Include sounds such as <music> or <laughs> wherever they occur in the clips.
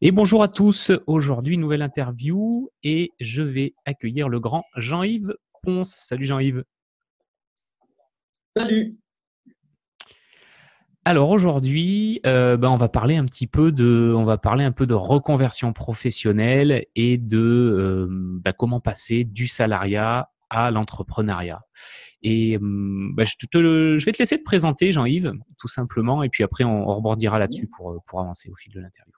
Et bonjour à tous. Aujourd'hui, nouvelle interview et je vais accueillir le grand Jean-Yves Ponce. Salut Jean-Yves. Salut. Alors aujourd'hui, euh, ben, on va parler un petit peu de, on va parler un peu de reconversion professionnelle et de euh, ben, comment passer du salariat à l'entrepreneuriat. Et hum, ben, je, je, vais te laisser te présenter, Jean-Yves, tout simplement, et puis après on, on rebordira là-dessus pour, pour avancer au fil de l'interview.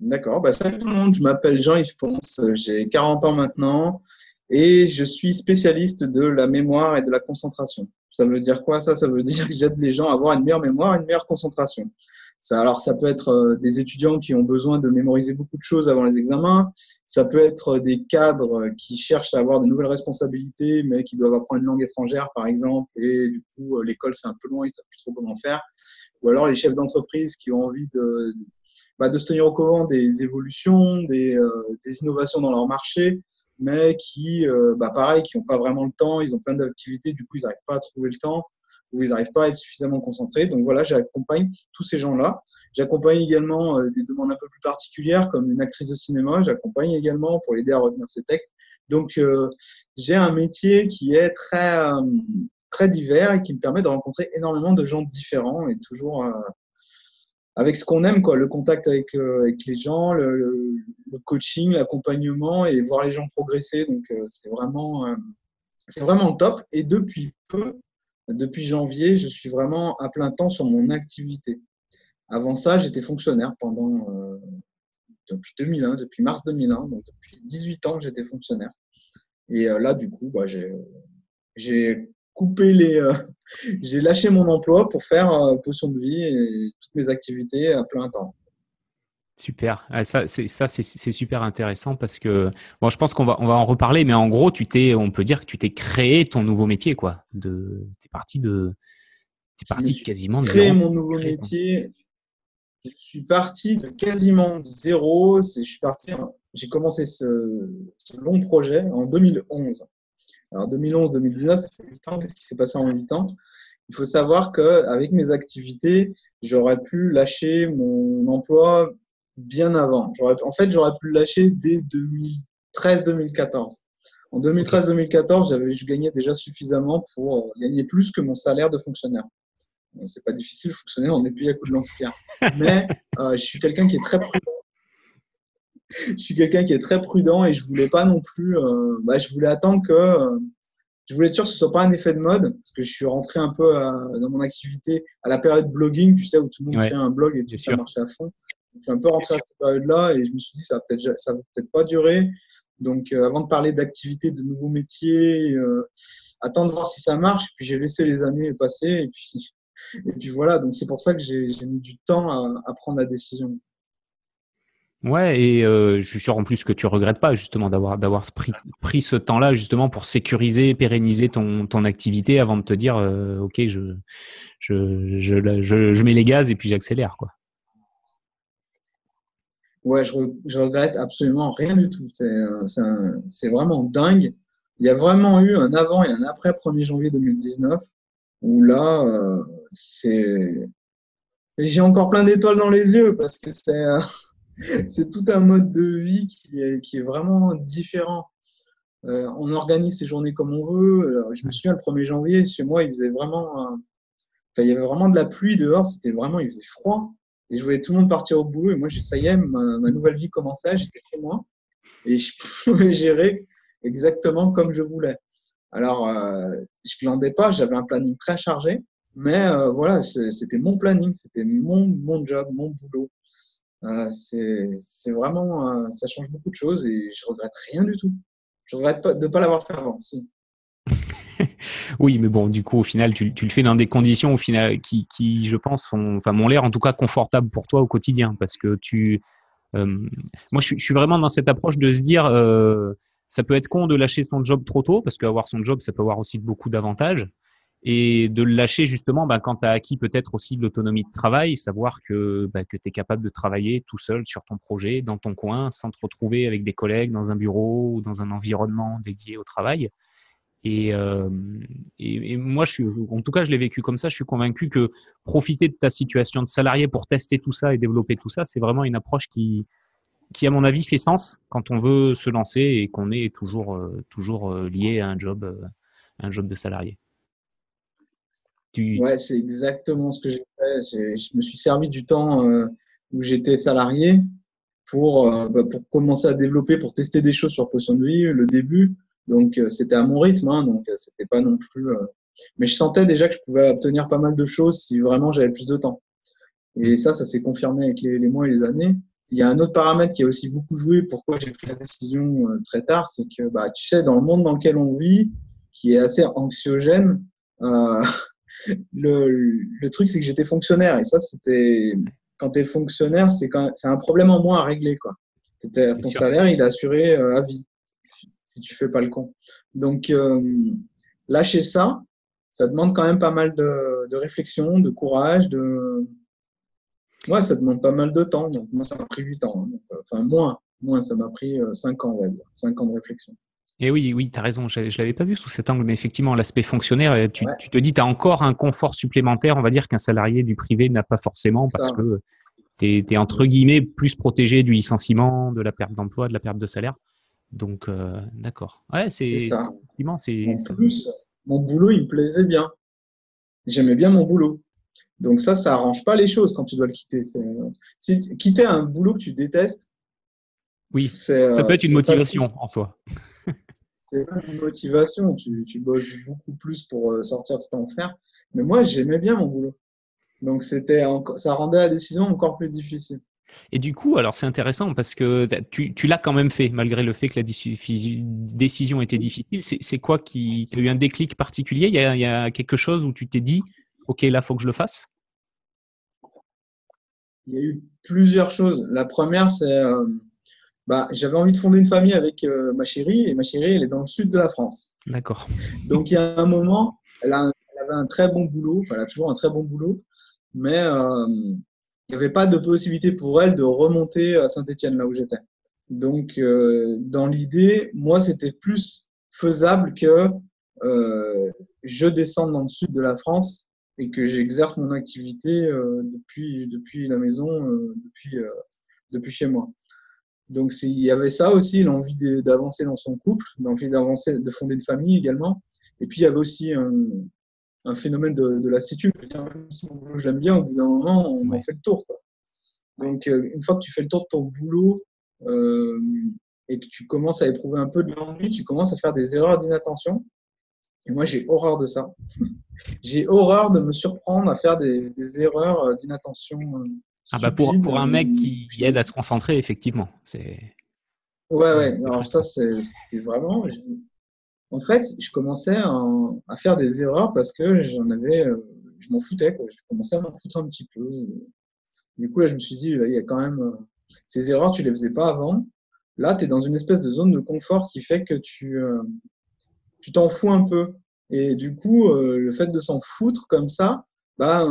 D'accord, bah, salut tout le monde, je m'appelle Jean-Yves Ponce, j'ai 40 ans maintenant et je suis spécialiste de la mémoire et de la concentration. Ça veut dire quoi ça? Ça veut dire que j'aide les gens à avoir une meilleure mémoire une meilleure concentration. Ça, alors, ça peut être euh, des étudiants qui ont besoin de mémoriser beaucoup de choses avant les examens. Ça peut être des cadres qui cherchent à avoir de nouvelles responsabilités, mais qui doivent apprendre une langue étrangère, par exemple, et du coup, euh, l'école, c'est un peu loin, ils savent plus trop comment faire. Ou alors les chefs d'entreprise qui ont envie de, bah, de se tenir au courant des évolutions, des, euh, des innovations dans leur marché, mais qui, euh, bah, pareil, qui n'ont pas vraiment le temps, ils ont plein d'activités, du coup, ils n'arrivent pas à trouver le temps ou ils n'arrivent pas à être suffisamment concentrés. Donc voilà, j'accompagne tous ces gens-là. J'accompagne également euh, des demandes un peu plus particulières, comme une actrice de cinéma. J'accompagne également pour l'aider à retenir ses textes. Donc j'ai un métier qui est très très divers et qui me permet de rencontrer énormément de gens différents et toujours avec ce qu'on aime, quoi, le contact avec, euh, les gens, le, coaching, l'accompagnement et voir les gens progresser. Donc, euh, c'est vraiment, euh, vraiment top. Et depuis peu, depuis janvier, je suis vraiment à plein temps sur mon activité. Avant ça, j'étais fonctionnaire pendant depuis 2001, depuis mars 2001, donc depuis 18 ans que j'étais fonctionnaire. Et là, du coup, bah, j'ai coupé les. Euh, <laughs> j'ai lâché mon emploi pour faire euh, potion de vie et toutes mes activités à plein temps. Super. Ah, ça, c'est ça, c'est super intéressant parce que bon, je pense qu'on va on va en reparler, mais en gros, tu t'es, on peut dire que tu t'es créé ton nouveau métier, quoi. De, t'es parti de, t'es parti quasiment de créer mon nouveau métier. Je suis parti de quasiment zéro. Je suis parti. J'ai commencé ce, ce long projet en 2011. Alors 2011-2019, ça fait 8 ans. Qu'est-ce qui s'est passé en 8 ans? Il faut savoir qu'avec mes activités, j'aurais pu lâcher mon emploi bien avant. En fait, j'aurais pu le lâcher dès 2013-2014. En 2013-2014, je gagnais déjà suffisamment pour euh, gagner plus que mon salaire de fonctionnaire. C'est pas difficile, fonctionnaire, on est payé à coup de lance-pierre. Mais euh, je suis quelqu'un qui est très prudent je suis quelqu'un qui est très prudent et je voulais pas non plus. Euh, bah, je voulais attendre que. Euh, je voulais être sûr que ce soit pas un effet de mode parce que je suis rentré un peu dans mon activité à la période blogging, tu sais, où tout le monde fait un blog et tout ça marchait à fond. Je suis un peu rentré à cette période-là et je me suis dit ça va peut-être ça va peut-être pas durer. Donc euh, avant de parler d'activité, de nouveaux métiers, attendre de voir si ça marche. Puis j'ai laissé les années passer et puis <laughs> et puis voilà. Donc c'est pour ça que j'ai mis du temps à, à prendre la décision. Ouais, et euh, je suis sûr en plus que tu regrettes pas justement d'avoir d'avoir pris, pris ce temps-là justement pour sécuriser, pérenniser ton, ton activité avant de te dire euh, ok je je, je, je, mets les gaz et puis j'accélère quoi. Ouais, je, je regrette absolument rien du tout. C'est vraiment dingue. Il y a vraiment eu un avant et un après 1er janvier 2019 où là euh, c'est j'ai encore plein d'étoiles dans les yeux parce que c'est <laughs> c'est tout un mode de vie qui est, vraiment différent. Euh, on organise ses journées comme on veut. je me souviens, le 1er janvier, chez moi, il faisait vraiment. il y avait vraiment de la pluie dehors. C'était vraiment. Il faisait froid. Et je voyais tout le monde partir au boulot. Et moi, ça y est, ma, nouvelle vie commençait. J'étais chez moi. Et je pouvais <laughs> gérer exactement comme je voulais. Alors, euh, je glandais pas. J'avais un planning très chargé. Mais euh, voilà, c'était mon planning. C'était mon, mon job, mon boulot. Euh, c'est vraiment, euh, ça change beaucoup de choses et je regrette rien du tout. Je regrette pas, de ne pas l'avoir fait avant. <laughs> Oui, mais bon, du coup, au final, tu, tu, le fais dans des conditions au final qui, qui je pense, enfin, m'ont l'air en tout cas confortables pour toi au quotidien, parce que tu, euh, moi, je, je, suis vraiment dans cette approche de se dire, ça peut être con de lâcher son job trop tôt, parce qu'avoir son job, ça peut avoir aussi beaucoup d'avantages et de le lâcher justement ben, quand tu as acquis peut-être aussi de l'autonomie de travail, savoir que, ben, que tu es capable de travailler tout seul sur ton projet, dans ton coin, sans te retrouver avec des collègues dans un bureau ou dans un environnement dédié au travail. Et, et, moi, je suis, en tout cas, je l'ai vécu comme ça. Je suis convaincu que profiter de ta situation de salarié pour tester tout ça et développer tout ça, c'est vraiment une approche qui, qui, à mon avis, fait sens quand on veut se lancer et qu'on est toujours, toujours lié à un job, un job de salarié. Ouais, c'est exactement ce que j'ai fait. Je me suis servi du temps où j'étais salarié pour, bah, pour commencer à développer, pour tester des choses sur Potion de Vie, le début. Donc, euh, c'était à mon rythme, hein, donc euh, c'était pas non plus. Euh, mais je sentais déjà que je pouvais obtenir pas mal de choses si vraiment j'avais plus de temps. Et ça, ça s'est confirmé avec les, mois et les années. Il y a un autre paramètre qui a aussi beaucoup joué. Pourquoi j'ai pris la décision très tard, c'est que, bah, tu sais, dans le monde dans lequel on vit, qui est assez anxiogène, euh, le, le, truc, c'est que j'étais fonctionnaire. Et ça, c'était quand tu es fonctionnaire, c'est un problème en moins à régler. Quoi. Ton salaire, il est assuré à vie si tu fais pas le con. Donc, euh, lâcher ça, ça demande quand même pas mal de, réflexion, de courage, de. Ouais, ça demande pas mal de temps. Donc, moi, ça m'a pris 8 ans. Hein. enfin, moins. Moins, ça m'a pris 5 euh, ans, on va dire. 5 ans de réflexion. Et oui, oui, tu as raison, je ne l'avais pas vu sous cet angle, mais effectivement, l'aspect fonctionnaire, euh, tu, tu, te dis, tu as encore un confort supplémentaire, on va dire, qu'un salarié du privé n'a pas forcément, parce que tu es, entre guillemets plus protégé du licenciement, de la perte d'emploi, de la perte de salaire. Donc, euh, d'accord. Ouais, c'est ça. En plus, mon boulot, il me plaisait bien. J'aimais bien mon boulot. Donc ça, ça arrange pas les choses quand tu dois le quitter. Si quitter un boulot que tu détestes. Oui. Ça euh, peut être une motivation en soi. C'est une motivation. Tu, tu, bosses beaucoup plus pour euh, sortir de cet enfer. Mais moi, j'aimais bien mon boulot. Donc c'était, ça rendait la décision encore plus difficile. Et du coup, alors c'est intéressant parce que tu, tu l'as quand même fait, malgré le fait que la décision était difficile. C'est quoi qui. Tu as eu un déclic particulier? Il y, a, il y, a, quelque chose où tu t'es dit, OK, là, il faut que je le fasse? Il y a eu plusieurs choses. La première, c'est. Euh, bah, j'avais envie de fonder une famille avec euh, ma chérie, et ma chérie, elle est dans le sud de la France. D'accord. Donc il y a un moment, elle, a, elle, avait un très bon boulot, elle a toujours un très bon boulot, mais. Euh, il n'y avait pas de possibilité pour elle de remonter à Saint-Etienne, là où j'étais. Donc, euh, dans l'idée, moi, c'était plus faisable que je descende dans le sud de la France et que j'exerce mon activité depuis, depuis la maison, depuis, depuis chez moi. Donc, il y avait ça aussi, l'envie d'avancer dans son couple, l'envie d'avancer, de fonder une famille également. Et puis, il y avait aussi un, un phénomène de, de lassitude. Même si mon boulot, je l'aime bien, au bout d'un moment, on en fait le tour. Quoi. Donc, euh, une fois que tu fais le tour de ton boulot euh, et que tu commences à éprouver un peu de l'ennui, tu commences à faire des erreurs d'inattention. Et moi, j'ai horreur de ça. <laughs> j'ai horreur de me surprendre à faire des, des erreurs euh, d'inattention. Ah bah pour, pour un mec qui, qui, aide à se concentrer, effectivement. C'est... Ouais, ouais. Alors ça, c'était vraiment en fait, je commençais à, faire des erreurs parce que j'en avais, euh, je m'en foutais, quoi. Je commençais à m'en foutre un petit peu. Du coup, là, je me suis dit, il y a quand même euh, ces erreurs, tu les faisais pas avant. Là, tu es dans une espèce de zone de confort qui fait que tu euh, tu t'en fous un peu. Et du coup, le fait de s'en foutre comme ça, bah,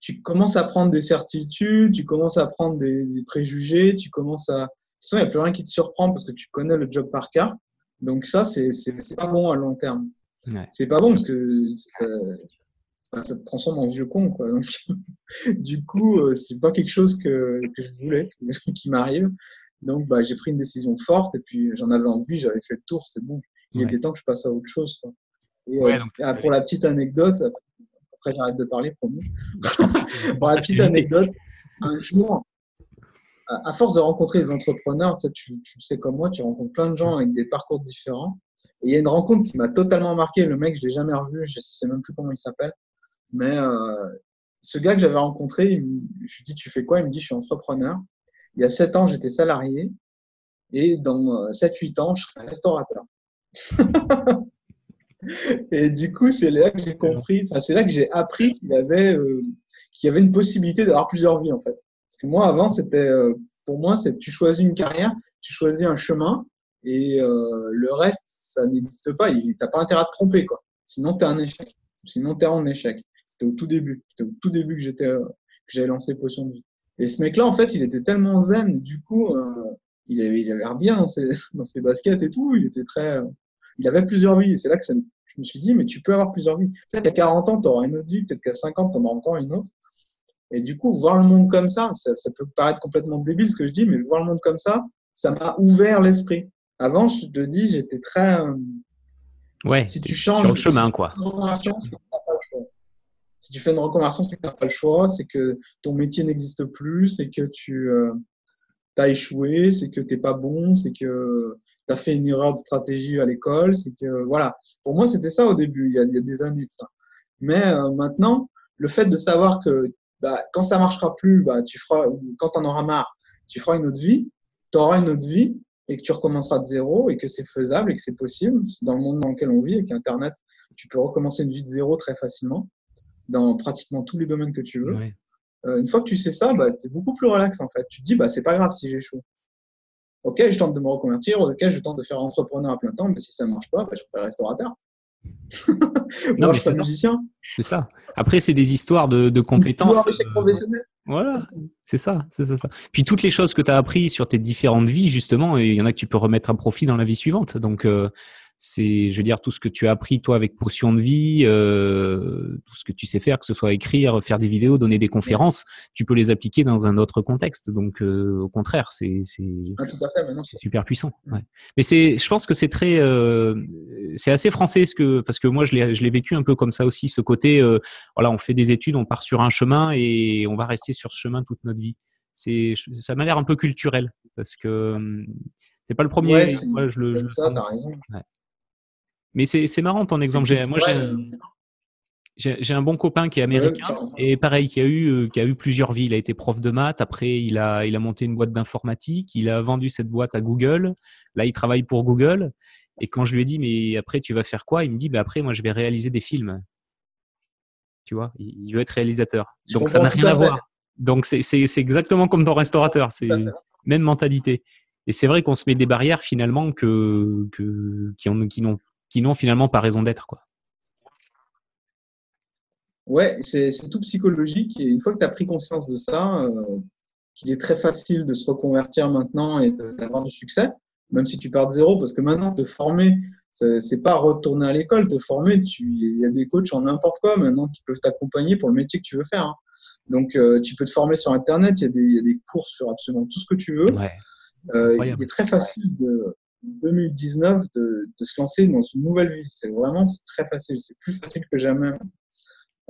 tu commences à prendre des certitudes, tu commences à prendre des, des préjugés, tu commences à. De toute façon, il n'y a plus rien qui te surprend parce que tu connais le job par cœur. Donc ça, c'est pas bon à long terme. C'est pas bon parce que ça, ça, te transforme en vieux con. Quoi. Donc, <laughs> du coup, euh, c'est pas quelque chose que, que je voulais, <laughs> qui m'arrive. Donc bah, j'ai pris une décision forte et puis j'en avais envie, j'avais fait le tour, c'est bon. Il était temps que je passe à autre chose. Quoi. Et, euh, ah, pour la petite anecdote, après, j'arrête de parler, pour nous. <laughs> pour la petite anecdote, un jour, à force de rencontrer des entrepreneurs, tu, sais, tu, tu, sais comme moi, tu rencontres plein de gens avec des parcours différents. Et il y a une rencontre qui m'a totalement marqué. Le mec, je l'ai jamais revu, je sais même plus comment il s'appelle. Mais euh, ce gars que j'avais rencontré, je lui dis, tu fais quoi? Il me dit, je suis entrepreneur. Il y a 7 ans, j'étais salarié. Et dans 7-8 euh, ans, je serai restaurateur. <laughs> et du coup, c'est là que j'ai compris, enfin, c'est là que j'ai appris qu'il avait, euh, qu'il y avait une possibilité d'avoir plusieurs vies, en fait. Parce que moi, avant, c'était, euh, pour moi, c'est tu choisis une carrière, tu choisis un chemin, et euh, le reste, ça n'existe pas. Tu n'as pas intérêt à te tromper, quoi. Sinon, tu es un échec. Sinon, tu es en échec. C'était au tout début. C'était au tout début que j'étais, euh, que j'avais lancé Potion de vie. Et ce mec-là, en fait, il était tellement zen, du coup, il avait, il avait l'air bien dans ses, <laughs> dans ses, baskets et tout. Il était très, il avait plusieurs vies. Et c'est là que je me suis dit, mais tu peux avoir plusieurs vies. Peut-être qu'à 40 ans, tu auras une autre vie, peut-être qu'à 50, tu en auras encore une autre. Et du coup, voir le monde comme ça, ça, peut paraître complètement débile ce que je dis, mais voir le monde comme ça, ça m'a ouvert l'esprit. Avant, je te dis, j'étais très. Euh, ouais, si tu changes. Sur le chemin, quoi. Si tu fais une reconversion, c'est que tu n'as pas le choix, c'est que ton métier n'existe plus, c'est que tu euh, as échoué, c'est que tu n'es pas bon, c'est que tu as fait une erreur de stratégie à l'école, c'est que. Voilà. Pour moi, c'était ça au début, il y, a, des années de ça. Mais euh, maintenant, le fait de savoir que bah, quand ça marchera plus, bah, tu feras, quand tu en auras marre, tu feras une autre vie, tu auras une autre vie et que tu recommenceras de zéro et que c'est faisable et que c'est possible dans le monde dans lequel on vit avec Internet, tu peux recommencer une vie de zéro très facilement dans pratiquement tous les domaines que tu veux. Euh, une fois que tu sais ça, bah, tu es beaucoup plus relax en fait. Tu te dis, bah, c'est pas grave si j'échoue. Ok, je tente de me reconvertir, ok, je tente de faire entrepreneur à plein temps, mais si ça ne marche pas, bah, je ferai restaurateur. <laughs> non, je suis musicien. C'est ça. Après, c'est des histoires de, de compétences. Euh, voilà, c'est ça, c'est ça, ça. Puis toutes les choses que tu as apprises sur tes différentes vies, justement, il y en a que tu peux remettre à profit dans la vie suivante. Donc, euh, c'est, je veux dire, tout ce que tu as appris toi avec Potion de vie, euh, tout ce que tu sais faire, que ce soit écrire, faire des vidéos, donner des conférences, tu peux les appliquer dans un autre contexte. Donc, euh, au contraire, c'est c'est ah, c'est super puissant. Ouais. Mais c'est, je pense que c'est très, euh, c'est assez français, ce que parce que moi je l'ai je l'ai vécu un peu comme ça aussi, ce côté, euh, voilà, on fait des études, on part sur un chemin et on va rester sur ce chemin toute notre vie. C'est, ça m'a l'air un peu culturel parce que c'est pas le premier. Ouais, moi, je le. Ça, raison. Ouais. Mais c'est marrant ton exemple. Moi, j'ai un bon copain qui est américain et pareil, qui a eu euh, qui a eu plusieurs vies. Il a été prof de maths. Après, il a il a monté une boîte d'informatique. Il a vendu cette boîte à Google. Là, il travaille pour Google. Et quand je lui ai dit mais après tu vas faire quoi? Il me dit bah après moi je vais réaliser des films. Tu vois, il veut être réalisateur. Donc ça n'a rien à voir. Donc c'est exactement comme ton restaurateur. C'est même mentalité. Et c'est vrai qu'on se met des barrières finalement que, que qui n'ont qui n'ont finalement pas raison d'être. quoi. Ouais, c'est tout psychologique. Et une fois que tu as pris conscience de ça, euh, qu'il est très facile de se reconvertir maintenant et d'avoir du succès, même si tu pars de zéro, parce que maintenant, te former, c'est pas retourner à l'école, te former. Il y a des coachs en n'importe quoi maintenant qui peuvent t'accompagner pour le métier que tu veux faire. Hein. Donc, euh, tu peux te former sur Internet, il y, a des, il y, a des cours sur absolument tout ce que tu veux. Euh, il est très facile de, 2019 de, de, se lancer dans une nouvelle vie. C'est vraiment très facile, c'est plus facile que jamais.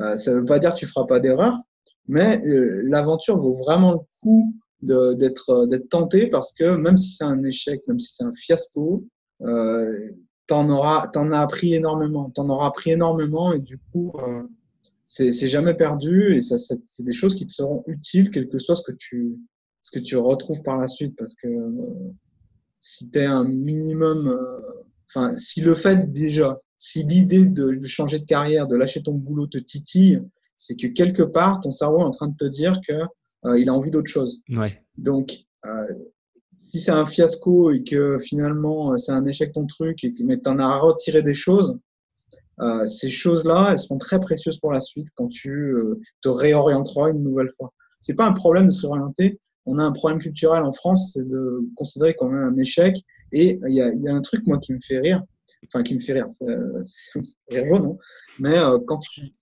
Euh, ça ne veut pas dire que tu feras pas d'erreur, mais euh, l'aventure vaut vraiment le coup d'être euh, tenté parce que même si c'est un échec, même si c'est un fiasco, t'en auras t'en as appris énormément, t'en auras appris énormément et du coup c'est jamais perdu et c'est des choses qui te seront utiles quel que soit ce que tu ce que tu retrouves par la suite parce que si tu es un minimum, euh, enfin, si le fait déjà, si l'idée de changer de carrière, de lâcher ton boulot te titille, c'est que quelque part, ton cerveau est en train de te dire que euh, il a envie d'autre chose. Ouais. Donc, euh, si c'est un fiasco et que finalement c'est un échec ton truc, et que, mais tu en as retiré des choses, euh, ces choses-là, elles seront très précieuses pour la suite quand tu te réorienteras une nouvelle fois. C'est pas un problème de se réorienter, on a un problème culturel en France, c'est de considérer qu'on a un échec. Et il y a, un truc, moi, qui me fait rire, enfin, qui me fait rire, c'est rire jaune, non mais euh, quand tu.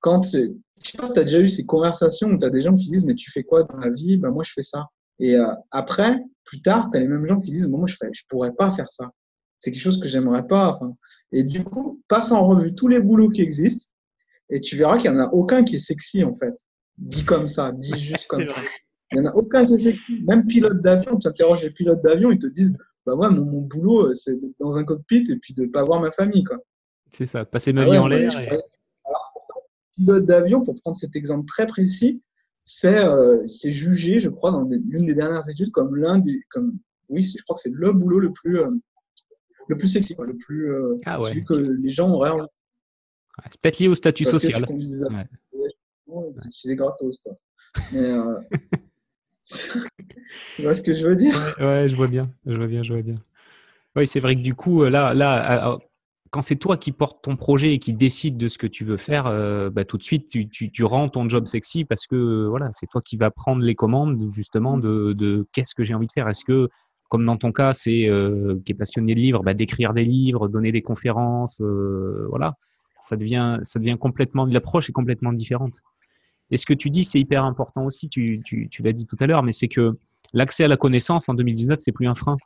Quand, je sais pas si tu as déjà eu ces conversations où tu as des gens qui disent Mais tu fais quoi dans la vie? Ben, Moi, je fais ça. Et euh, après, plus tard, tu as les mêmes gens qui disent Moi, je ne je pourrais pas faire ça. C'est quelque chose que j'aimerais pas. Enfin, et du coup, passe en revue tous les boulots qui existent et tu verras qu'il n'y en a aucun qui est sexy, en fait. Dit comme ça, dit juste <laughs> comme ça. Il n'y en a aucun qui Même pilote d'avion, tu interroges les pilotes d'avion, ils te disent Bah ouais, mon, mon boulot, c'est d'être dans un cockpit et puis de ne pas voir ma famille. quoi. C'est ça, passer ma ah vie en l'air. pilote d'avion, pour prendre cet exemple très précis, c'est euh, jugé, je crois, dans l'une des dernières études, comme l'un des. Comme, oui, je crois que c'est le boulot le plus, euh, le plus sexy, quoi, le plus. Euh, ah ouais. Celui que les gens auraient. Ouais, c'est peut-être lié au statut social. C'est gratos. Quoi. Mais, euh, <laughs> tu vois ce que je veux dire? Ouais, je vois bien, je vois bien, je vois bien. Oui, c'est vrai que du coup, euh, là, là, quand c'est toi qui portes ton projet et qui décide de ce que tu veux faire, euh, bah, tout de suite, tu, tu, tu, rends ton job sexy parce que voilà, c'est toi qui vas prendre les commandes justement de, de qu'est-ce que j'ai envie de faire. Est-ce que comme dans ton cas, c'est euh, qui est passionné de livres, bah, d'écrire des livres, donner des conférences, euh, voilà, ça devient, ça devient complètement, l'approche est complètement différente. Et ce que tu dis, c'est hyper important aussi, tu, l'as dit tout à l'heure, mais c'est que l'accès à la connaissance en 2019, c'est plus un frein.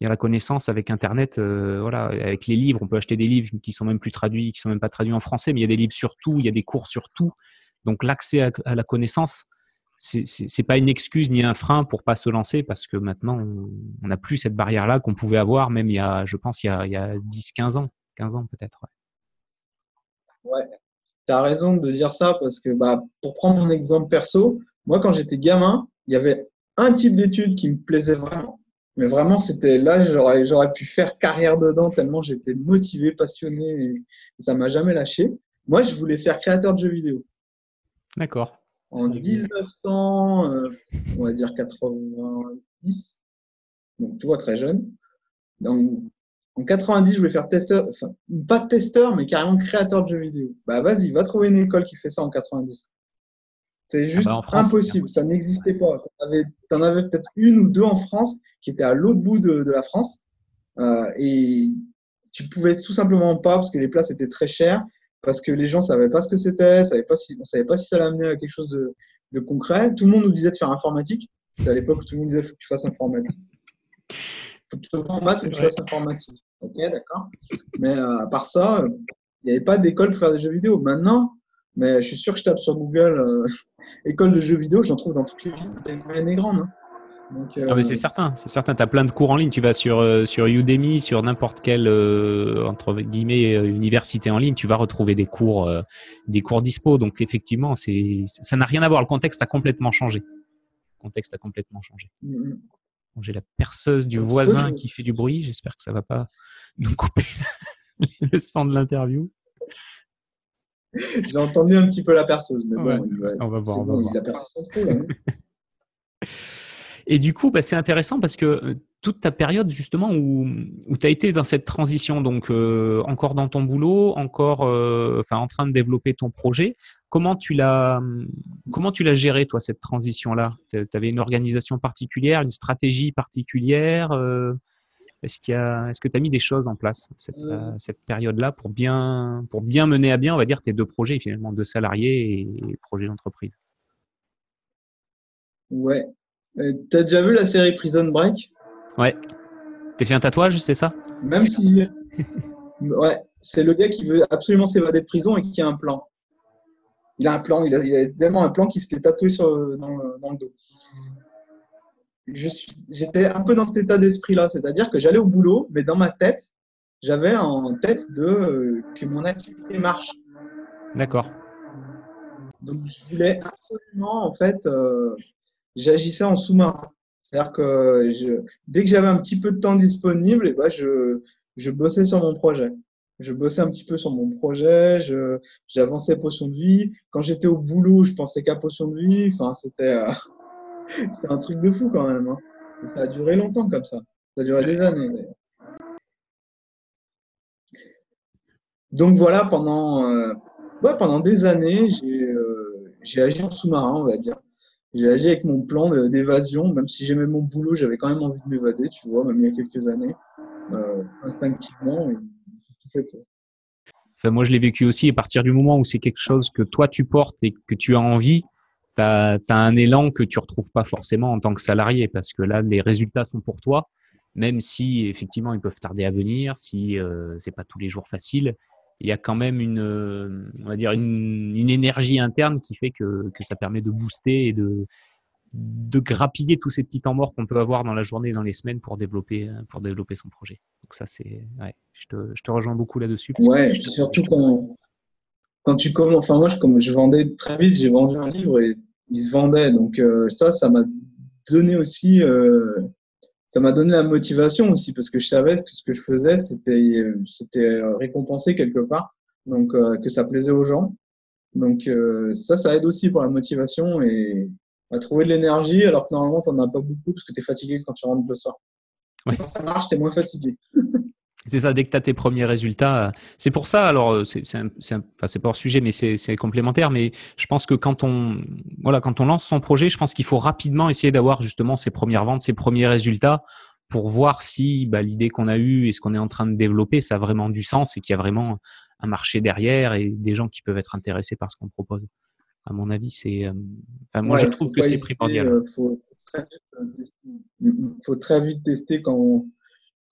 Il y a la connaissance avec Internet, euh, voilà, avec les livres, on peut acheter des livres qui sont même plus traduits, qui sont même pas traduits en français, mais il y a des livres sur tout, il y a des cours sur tout. Donc l'accès à, la connaissance, c'est pas une excuse ni un frein pour pas se lancer parce que maintenant on n'a plus cette barrière là qu'on pouvait avoir même il y a je pense il y a, il y a 10 15 ans 15 ans peut-être ouais. Tu as raison de dire ça parce que bah, pour prendre mon exemple perso moi quand j'étais gamin il y avait un type d'études qui me plaisait vraiment. Mais vraiment c'était là j'aurais j'aurais pu faire carrière dedans tellement j'étais motivé passionné et ça m'a jamais lâché. Moi je voulais faire créateur de jeux vidéo. D'accord. En 1900, euh, on va dire 90, donc tu vois, très jeune. Donc, en 90, je voulais faire testeur, enfin, pas testeur, mais carrément créateur de jeux vidéo. Bah vas-y, va trouver une école qui fait ça en 90. C'est juste ah bah France, impossible, ça n'existait pas. Tu en avais, peut-être une ou deux en France qui étaient à l'autre bout de, de, la France. Euh, et tu pouvais tout simplement pas, parce que les places étaient très chères, parce que les gens ne savaient pas ce que c'était, savaient pas si, on ne savait pas si ça allait amener à quelque chose de, de, concret. Tout le monde nous disait de faire informatique. C'était à l'époque où tout le monde disait faut que tu fasses informatique. Maths, faut que tu fasses informatique. Ok, d'accord. Mais euh, à part ça, il n'y avait pas d'école pour faire des jeux vidéo. Maintenant, mais je suis sûr que je tape sur Google euh, <laughs> école de jeux vidéo, j'en trouve dans toutes les villes, moyennes et grandes. Hein. Ah mais c'est certain, c'est certain. Tu as plein de cours en ligne. Tu vas sur, euh, sur Udemy, sur n'importe quelle euh, entre guillemets euh, université en ligne, tu vas retrouver des cours, des cours dispo. Donc effectivement, c'est ça n'a rien à voir. Le contexte a complètement changé. Le contexte a complètement changé. J'ai la perceuse du voisin qui fait du bruit. J'espère que ça va pas nous <laughs> couper le son de l'interview. J'ai entendu un petit peu la perceuse, mais bon, on va voir. On va bon, voir. Il a percé son trou, là, <laughs> Et du coup, bah, c'est intéressant parce que euh, toute ta période justement où, où tu as été dans cette transition, donc euh, encore dans ton boulot, encore euh, enfin en train de développer ton projet, comment tu l'as comment tu l'as géré toi cette transition là Tu avais une organisation particulière, une stratégie particulière Est-ce qu'il y a est-ce que tu as mis des choses en place cette, cette période là pour bien pour bien mener à bien, on va dire tes deux projets finalement, deux salariés et, et projet d'entreprise? Ouais, euh, t'as déjà vu la série Prison Break? Ouais. T'es fait un tatouage, c'est ça? Même si. ouais, c'est le gars qui veut absolument s'évader de prison et qui a un plan. Il a un plan, il a, tellement un plan qu'il se l'est tatoué sur, dans, le, dans le dos. J'étais un peu dans cet état d'esprit-là, c'est-à-dire que j'allais au boulot, mais dans ma tête, j'avais en tête de euh, que mon activité marche. D'accord. Donc je voulais absolument en fait euh, j'agissais en sous-marin. C'est-à-dire que je, dès que j'avais un petit peu de temps disponible, et eh ben je, je bossais sur mon projet. Je bossais un petit peu sur mon projet, j'avançais potion de vie. Quand j'étais au boulot, je pensais qu'à potion de vie. Enfin, c'était euh, <laughs> un truc de fou quand même. Hein. Ça a duré longtemps comme ça. Ça a duré des années. Donc voilà, pendant, euh, ouais, pendant des années, euh, j'ai agi en sous-marin, on va dire j'ai agi avec mon plan d'évasion, même si j'aimais mon boulot, j'avais quand même envie de m'évader, tu vois, même il y a quelques années, euh, instinctivement. Enfin, moi, je l'ai vécu aussi. À partir du moment où c'est quelque chose que toi tu portes et que tu as envie, tu as, un élan que tu retrouves pas forcément en tant que salarié, parce que là, les résultats sont pour toi, même si effectivement ils peuvent tarder à venir, si euh, c'est pas tous les jours facile il y a quand même une, euh, on va dire une, une énergie interne qui fait que, que, ça permet de booster et de, de grappiller tous ces petits temps morts qu'on peut avoir dans la journée et dans les semaines pour développer, pour développer son projet. Donc ça, c'est, ouais, je te, je te rejoins beaucoup là-dessus. Ouais, surtout quand, quand tu commences, enfin moi, je, comme je vendais très vite, j'ai vendu un livre et il se vendait. Donc euh, ça, ça m'a donné aussi euh, ça m'a donné la motivation aussi parce que je savais que ce que je faisais, c'était c'était récompensé quelque part, donc euh, que ça plaisait aux gens. Donc euh, ça, ça aide aussi pour la motivation et à trouver de l'énergie alors que normalement, tu n'en as pas beaucoup parce que tu es fatigué quand tu rentres le soir. Quand ça marche, tu es moins fatigué. <laughs> C'est ça, dès que tu as tes premiers résultats. Euh, c'est pour ça, alors, euh, c'est enfin, pas hors sujet, mais c'est complémentaire. Mais je pense que quand on, voilà, quand on lance son projet, je pense qu'il faut rapidement essayer d'avoir justement ses premières ventes, ses premiers résultats pour voir si bah, l'idée qu'on a eue et ce qu'on est en train de développer, ça a vraiment du sens et qu'il y a vraiment un marché derrière et des gens qui peuvent être intéressés par ce qu'on propose. À mon avis, c'est. Euh, enfin, moi, je trouve que c'est primordial. Il faut, faut, très vite tester quand,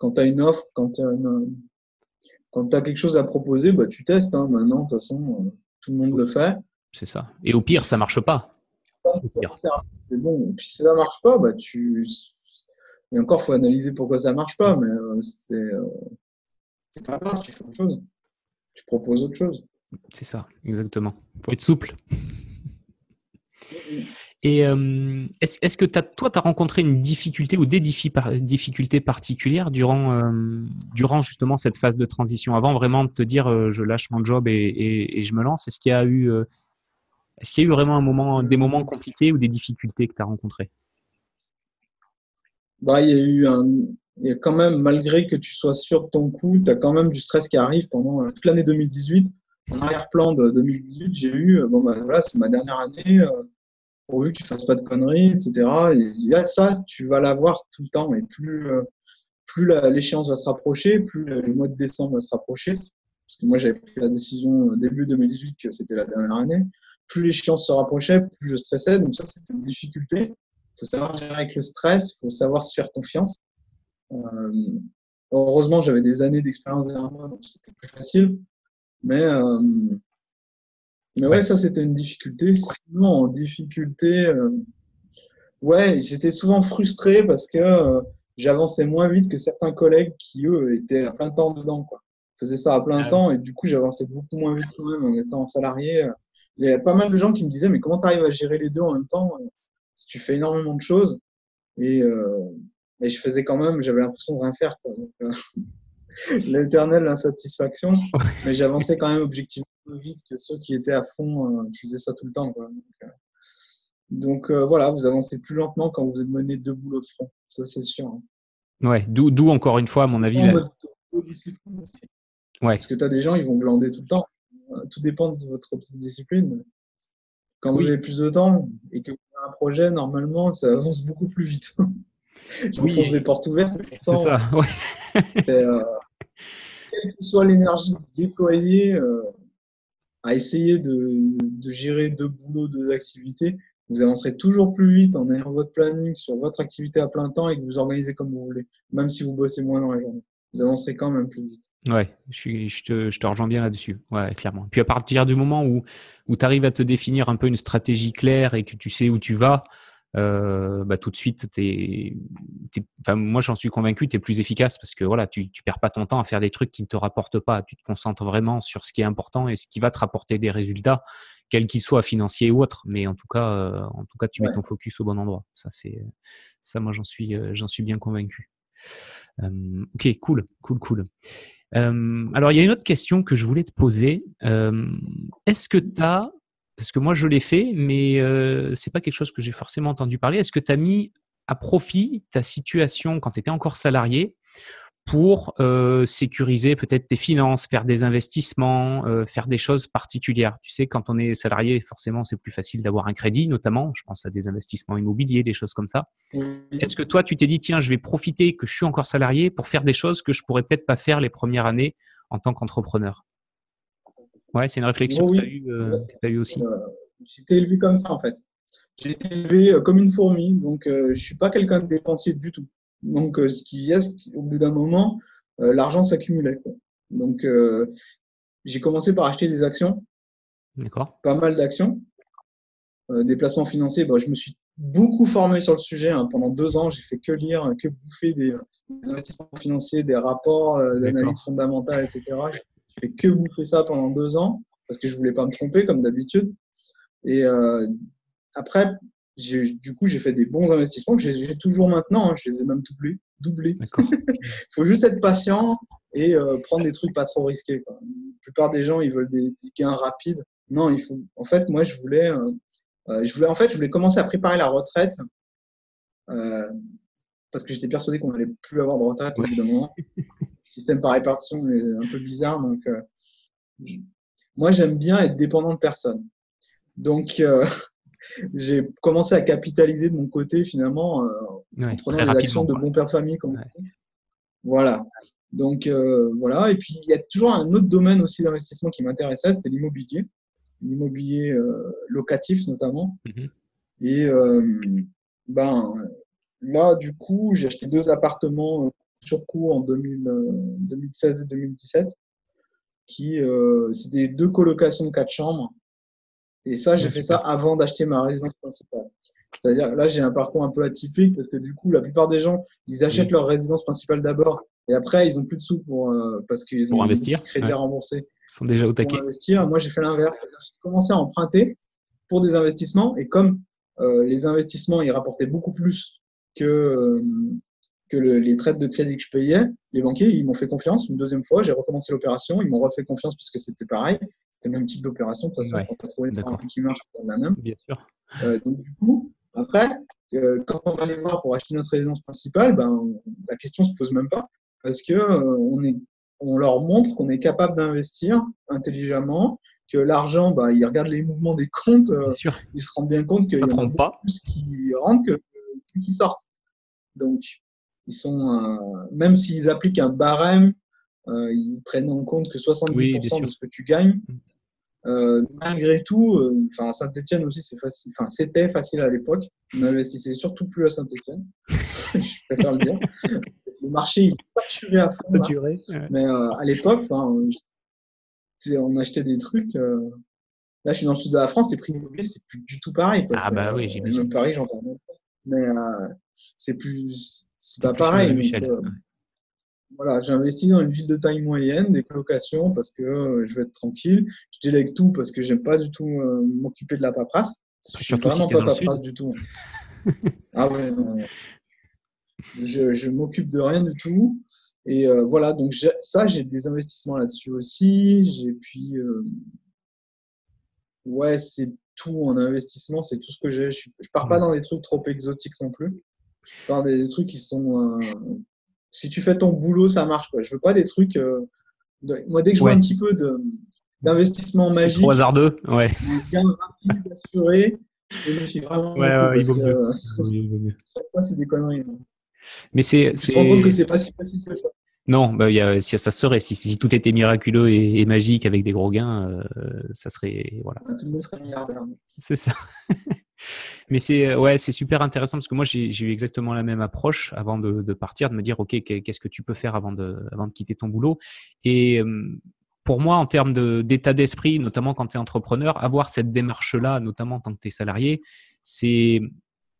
quand tu as une offre, quand tu as, as, quelque chose à proposer, bah, tu testes. Hein. Maintenant, de toute façon, tout le monde le fait. C'est ça. Et au pire, ça marche pas. C'est bon. Puis si ça marche pas, bah tu. Et encore, faut analyser pourquoi ça marche pas, mais euh, c'est euh, c'est pas grave. Tu fais autre chose. Tu proposes autre chose. C'est ça, exactement. Faut être souple. Et euh, est-ce que toi, tu as rencontré une difficulté ou des difficultés particulières durant, durant justement cette phase de transition? Avant vraiment de te dire je lâche mon job et, je me lance, est-ce qu'il y a eu est-ce y a eu vraiment un moment, des moments compliqués ou des difficultés que tu as rencontrés bah, Il y a eu il y a quand même, malgré que tu sois sûr de ton coup, tu as quand même du stress qui arrive pendant toute l'année 2018. En arrière-plan de 2018, j'ai eu, euh, bon, bah, voilà, c'est ma dernière année, euh, pourvu que tu fasses pas de conneries, etc. Et ça, tu vas l'avoir tout le temps. Et plus, euh, plus l'échéance va se rapprocher, plus le mois de décembre va se rapprocher. Parce que moi, j'avais pris la décision début 2018 que c'était la dernière année plus l'échéance se rapprochait, plus je stressais. Donc ça, c'était une difficulté. Il faut savoir gérer avec le stress, il faut savoir se faire confiance. Euh, heureusement, j'avais des années d'expérience derrière moi, donc c'était plus facile. Mais, euh, mais ouais, ça, c'était une difficulté. Sinon, en difficulté, euh, ouais, j'étais souvent frustré parce que j'avançais moins vite que certains collègues qui, eux, étaient à plein temps dedans. Quoi. Faisaient ça à plein temps et du coup, j'avançais beaucoup moins vite quand même en étant salarié il y a pas mal de gens qui me disaient, mais comment tu arrives à gérer les deux en même temps si Tu fais énormément de choses? Et, euh, et je faisais quand même, j'avais l'impression de rien faire. Euh, <laughs> l'éternelle insatisfaction. mais j'avançais quand même objectivement vite que ceux qui étaient à fond, euh, qui faisaient ça tout le temps. Donc, voilà, vous avancez plus lentement quand vous menez deux boulots de front. Ça, c'est sûr. Hein. Ouais, d'où encore une fois, à mon avis. Ouais. Parce que tu as des gens, ils vont glander tout le temps. Euh, tout dépend de votre discipline. Quand vous avez plus de temps et que vous avez un projet, normalement, ça avance beaucoup plus vite. <laughs> Je oui. des portes ouvertes. C'est ça, ouais. euh, quelle que soit l'énergie déployée euh, à essayer de, gérer deux boulots, deux activités, vous avancerez toujours plus vite en ayant votre planning sur votre activité à plein temps et que vous organisez comme vous voulez, même si vous bossez moins dans la journée vous avancerez quand même plus vite. Ouais, je, je, te, je te rejoins bien là-dessus. Ouais, clairement. Puis à partir du moment où, où tu arrives à te définir un peu une stratégie claire et que tu sais où tu vas, euh, bah, tout de suite, t'es, enfin, moi j'en suis convaincu, tu es plus efficace parce que voilà, tu ne perds pas ton temps à faire des trucs qui ne te rapportent pas. Tu te concentres vraiment sur ce qui est important et ce qui va te rapporter des résultats, quels qu'ils soient, financiers ou autres. Mais en tout cas, euh, en tout cas tu mets ton focus au bon endroit. Ça, c'est, ça moi j'en suis, euh, j'en suis bien convaincu. Euh, ok, cool, cool, cool. Euh, alors, il y a une autre question que je voulais te poser. Euh, est-ce que tu as, parce que moi je l'ai fait, mais ce c'est pas quelque chose que j'ai forcément entendu parler, est-ce que tu as mis à profit ta situation quand tu étais encore salarié pour euh, sécuriser peut-être tes finances, faire des investissements, euh, faire des choses particulières? Tu sais, quand on est salarié, forcément, c'est plus facile d'avoir un crédit, notamment. Je pense à des investissements immobiliers, des choses comme ça. Est-ce que toi, tu t'es dit, tiens, je vais profiter que je suis encore salarié pour faire des choses que je pourrais peut-être pas faire les premières années en tant qu'entrepreneur? Ouais, c'est une réflexion que tu as, eue, euh, eu aussi. J'ai été élevé comme ça, en fait. J'ai été élevé comme une fourmi, donc je suis pas quelqu'un de dépensier du tout. Donc, euh, ce qui est, au bout d'un moment, euh, l'argent s'accumulait. Donc, euh, j'ai commencé par acheter des actions. D'accord. Pas mal d'actions. des placements financiers, bah, je me suis beaucoup formé sur le sujet. Hein. Pendant deux ans, j'ai fait que lire, que bouffer des, investissements financiers, des rapports d'analyse fondamentale, etc. J'ai fait que bouffer ça pendant deux ans parce que je voulais pas me tromper comme d'habitude. Et après, du coup, j'ai fait des bons investissements que j'ai toujours maintenant. Hein. je les ai même doublés. doublés. Il <laughs> faut juste être patient et euh, prendre des trucs pas trop risqués. La plupart des gens, ils veulent des, gains rapides. Non, il faut. En fait, moi, je voulais, euh, euh, je voulais, en fait, je voulais commencer à préparer la retraite parce que j'étais persuadé qu'on allait plus avoir de retraite au bout d'un moment. Système par répartition est un peu bizarre, donc moi, j'aime bien être dépendant de personne. Donc <laughs> j'ai commencé à capitaliser de mon côté finalement euh, en prenant des actions de bon père de famille. Comme Voilà. Donc voilà. Et puis il y a toujours un autre domaine aussi d'investissement qui m'intéressait, c'était l'immobilier, l'immobilier locatif notamment. Mhm. Et ben là, du coup, j'ai acheté deux appartements sur cours en 2016 et 2017 qui euh, c'était deux colocations de quatre chambres. Et ça, j'ai fait ça avant d'acheter ma résidence principale. C'est-à-dire, là, j'ai un parcours un peu atypique parce que du coup, la plupart des gens, ils achètent leur résidence principale d'abord et après, ils ont plus de sous pour, euh, parce qu'ils ont investir. crédit à rembourser. Ils sont déjà au taquet. Pour investir. Moi, j'ai fait l'inverse. J'ai commencé à emprunter pour des investissements et comme euh, les investissements, ils rapportaient beaucoup plus que, euh, que les traites de crédit que je payais, les banquiers, ils m'ont fait confiance une deuxième fois. J'ai recommencé l'opération. Ils m'ont refait confiance parce que c'était pareil. C'était le même type d'opération. De toute façon, quand tu as trouvé une qui marche, c'est la même. Bien sûr. Euh, donc, du coup, après, euh, quand on va les voir pour acheter notre résidence principale, ben, la question se pose même pas parce que euh, on, est, on leur montre qu'on est capable d'investir intelligemment, que l'argent, bah, ils regardent les mouvements des comptes, ils se rendent bien compte qu'il y a pas. plus qui rentrent que, que qui sortent. Donc, ils sont, euh, même s'ils appliquent un barème, euh, ils prennent en compte que 70% de ce que tu gagnes. Mm. Euh, malgré tout, enfin Saint-Etienne aussi, c'est facile. Enfin, c'était facile à l'époque. On investissait surtout plus à Saint-Etienne. <laughs> je préfère le dire. Le marché il est saturé à fond. Mais à l'époque, on achetait des trucs. Là, je suis dans le sud de la France, les prix immobiliers, c'est plus du tout pareil. Ah bah oui, j'ai Même Paris, j'entends Mais c'est plus, c'est pas pareil. Euh, voilà, j'investis dans une ville de taille moyenne, des colocations parce que euh, je veux être tranquille. Je délègue tout parce que j'aime pas du tout euh, m'occuper de la paperasse. Je suis vraiment pas paperasse du tout. ah ouais, je, je m'occupe de rien du tout. Et voilà, donc ça, j'ai des investissements là-dessus aussi. J'ai puis, ouais, c'est tout en investissement, c'est tout ce que j'ai. Je, je pars pas dans des trucs trop exotiques non plus. Je parle des trucs qui sont. Euh, si tu fais ton boulot, ça marche. Quoi. Je veux pas des trucs. Euh, moi, dès que je vois un petit peu d'investissement magique. Trop hasardeux, ouais. Gain rapide, assuré. Et je suis vraiment. Ouais, ouais, il vaut mieux. <laughs> Chaque fois, c'est des conneries. Hein. Mais c'est. Rends compte que c'est pas si facile que ça. Non, bah, y a, si ça serait. Si, si, tout était miraculeux et, magique avec des gros gains, euh, ça serait. Voilà. tout le monde serait milliardaire. C'est ça. <laughs> Mais c'est euh, ouais, c'est super intéressant parce que moi j'ai eu exactement la même approche avant de, partir, de me dire ok qu'est-ce que tu peux faire avant de avant de quitter ton boulot? Et pour moi en termes d'état d'esprit, notamment quand tu es entrepreneur, avoir cette démarche là, notamment en tant que tu es salarié, c'est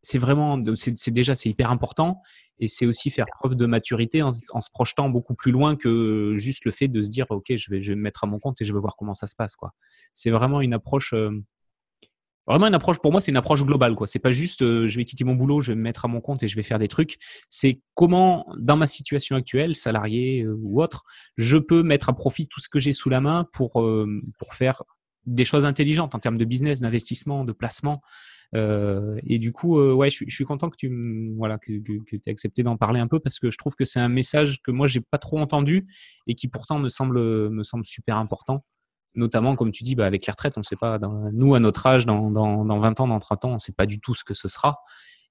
c'est vraiment c'est déjà c'est hyper important et c'est aussi faire preuve de maturité en, en, se projetant beaucoup plus loin que juste le fait de se dire ok je vais je vais me mettre à mon compte et je vais voir comment ça se passe quoi. C'est vraiment une approche Vraiment approche pour moi, c'est une approche globale quoi. C'est pas juste euh, je vais quitter mon boulot, je vais me mettre à mon compte et je vais faire des trucs. C'est comment dans ma situation actuelle, salarié euh, ou autre, je peux mettre à profit tout ce que j'ai sous la main pour euh, faire des choses intelligentes en termes de business, d'investissement, de placement. et du coup, je, suis content que tu voilà aies accepté d'en parler un peu parce que je trouve que c'est un message que moi j'ai pas trop entendu et qui pourtant me semble super important notamment, comme tu dis, bah, avec les retraites, on ne sait pas, nous, à notre âge, dans, dans, dans, 20 ans, dans 30 ans, on ne sait pas du tout ce que ce sera.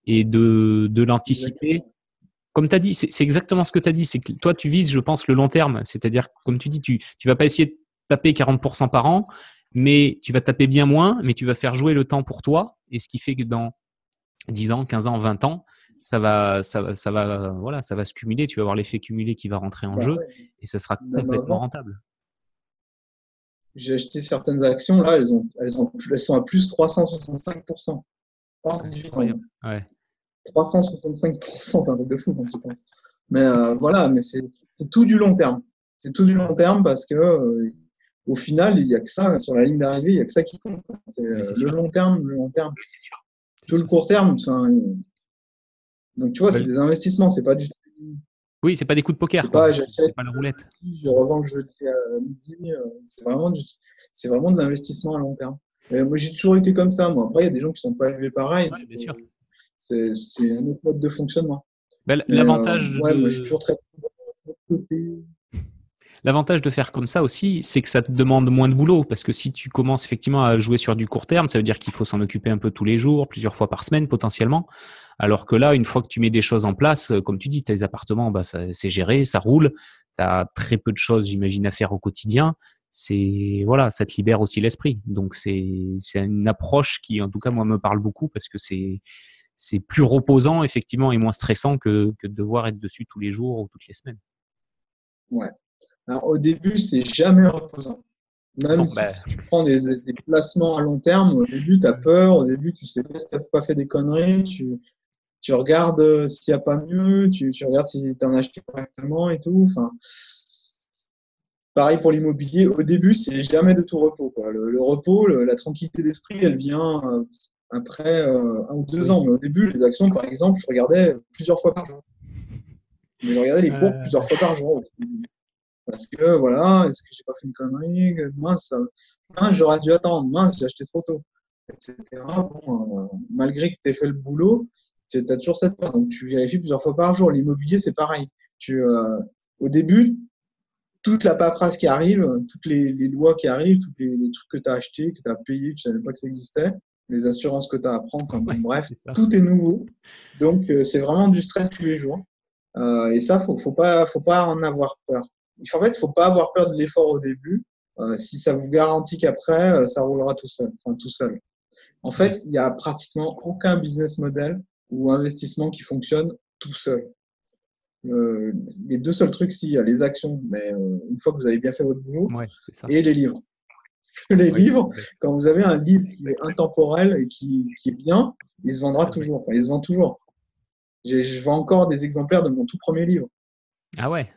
Et de, de l'anticiper, comme tu as dit, c'est exactement ce que tu as dit, c'est que toi, tu vises, je pense, le long terme. C'est-à-dire, comme tu dis, tu ne vas pas essayer de taper 40% par an, mais tu vas taper bien moins, mais tu vas faire jouer le temps pour toi. Et ce qui fait que dans 10 ans, 15 ans, 20 ans, ça va, ça, ça va, voilà, ça va se cumuler. Tu vas avoir l'effet cumulé qui va rentrer en bah jeu et ça sera complètement rentable j'ai acheté certaines actions, là, elles, ont, elles, ont, elles sont à plus 365%. Hors 18 ans. Ouais. 365%, c'est un truc de fou quand tu penses. Mais euh, voilà, mais c'est tout du long terme. C'est tout du long terme parce que euh, au final, il n'y a que ça, sur la ligne d'arrivée, il n'y a que ça qui compte. C'est euh, le long terme, le long terme. Tout le court terme, donc tu vois, c'est des investissements, c'est pas du oui, c'est pas des coups de poker. C'est pas, j'achète, pas la roulette. Je revends le jeudi à midi. Euh, c'est vraiment, du, c'est vraiment de l'investissement à long terme. moi, j'ai toujours été comme ça. Moi. Après, il y a des gens qui sont pas élevés pareil. bien sûr. C'est, c'est un autre mode de fonctionnement. Ben, l'avantage. Euh, ouais, moi, je suis toujours très côté. <laughs> L'avantage de faire comme ça aussi, c'est que ça te demande moins de boulot. Parce que si tu commences effectivement à jouer sur du court terme, ça veut dire qu'il faut s'en occuper un peu tous les jours, plusieurs fois par semaine potentiellement. Alors que là, une fois que tu mets des choses en place, comme tu dis, tes appartements, bah, c'est géré, ça roule. Tu as très peu de choses, j'imagine, à faire au quotidien. C'est voilà, ça te libère aussi l'esprit. Donc c'est une approche qui, en tout cas, moi, me parle beaucoup parce que c'est c'est plus reposant effectivement et moins stressant que, que de devoir être dessus tous les jours ou toutes les semaines. Ouais. Alors, au début, c'est jamais reposant. Même si ben. tu prends des, placements à long terme, au début, tu as peur, au début, tu sais pas si tu n'as pas fait des conneries, tu, tu regardes euh, s'il n'y a pas mieux, tu, tu regardes si tu en as acheté correctement et tout. Enfin, pareil pour l'immobilier, au début, c'est jamais de tout repos. Le, repos, la tranquillité d'esprit, elle vient euh, après euh, un ou deux ans. Mais au début, les actions, par exemple, je regardais plusieurs fois par jour. Mais je regardais les cours plusieurs fois par jour. Parce que voilà, est-ce que j'ai pas fait une connerie? Mince, j'aurais dû attendre. Mince, j'ai acheté trop tôt. Etc. Bon, euh, malgré que tu aies fait le boulot, tu as toujours cette peur. Donc tu vérifies plusieurs fois par jour. L'immobilier, c'est pareil. Tu, euh, au début, toute la paperasse qui arrive, toutes les, lois qui arrivent, tous les, trucs que tu as achetés, que tu as payés, tu ne savais pas que ça existait, les assurances que tu as à prendre, bref, tout est nouveau. Donc euh, c'est vraiment du stress tous les jours. et ça, faut, faut pas, faut pas en avoir peur en fait, il ne faut pas avoir peur de l'effort au début. Euh, si ça vous garantit qu'après, euh, ça roulera tout seul. Enfin, tout seul. En fait, il n'y a pratiquement aucun business model ou investissement qui fonctionne tout seul. Euh, les deux seuls trucs, si, il y a les actions, mais une fois que vous avez bien fait votre boulot, et les livres. <laughs> Les livres, quand vous avez un livre qui est intemporel et qui, qui est bien, il se vendra toujours. Enfin, il se vend toujours. Je vends encore des exemplaires de mon tout premier livre. Ah ouais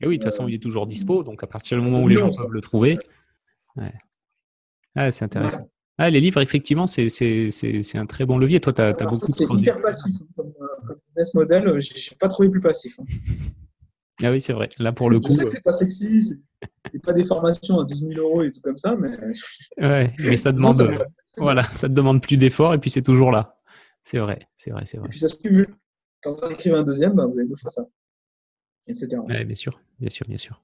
et oui, de toute façon, il est toujours dispo, donc à partir du moment où les gens peuvent le trouver. Ah, c'est intéressant. Ah, les livres, effectivement, c'est un très bon levier. Toi, tu as, beaucoup de C'est hyper passif hein, comme, comme, business model. Je n'ai pas trouvé plus passif. Hein. <laughs> Ah oui, c'est vrai. Là, pour le coup. Je sais que c'est pas sexy, c'est pas des formations à 12 000 euros et tout comme ça, mais. <laughs> Ouais, mais ça demande. voilà, ça te demande plus d'efforts et puis c'est toujours là. C'est vrai, c'est vrai, c'est vrai. Et puis ça se cumule. Quand vous écrivez un deuxième, bah, vous avez deux fois ça etc. bien sûr, bien sûr, bien sûr.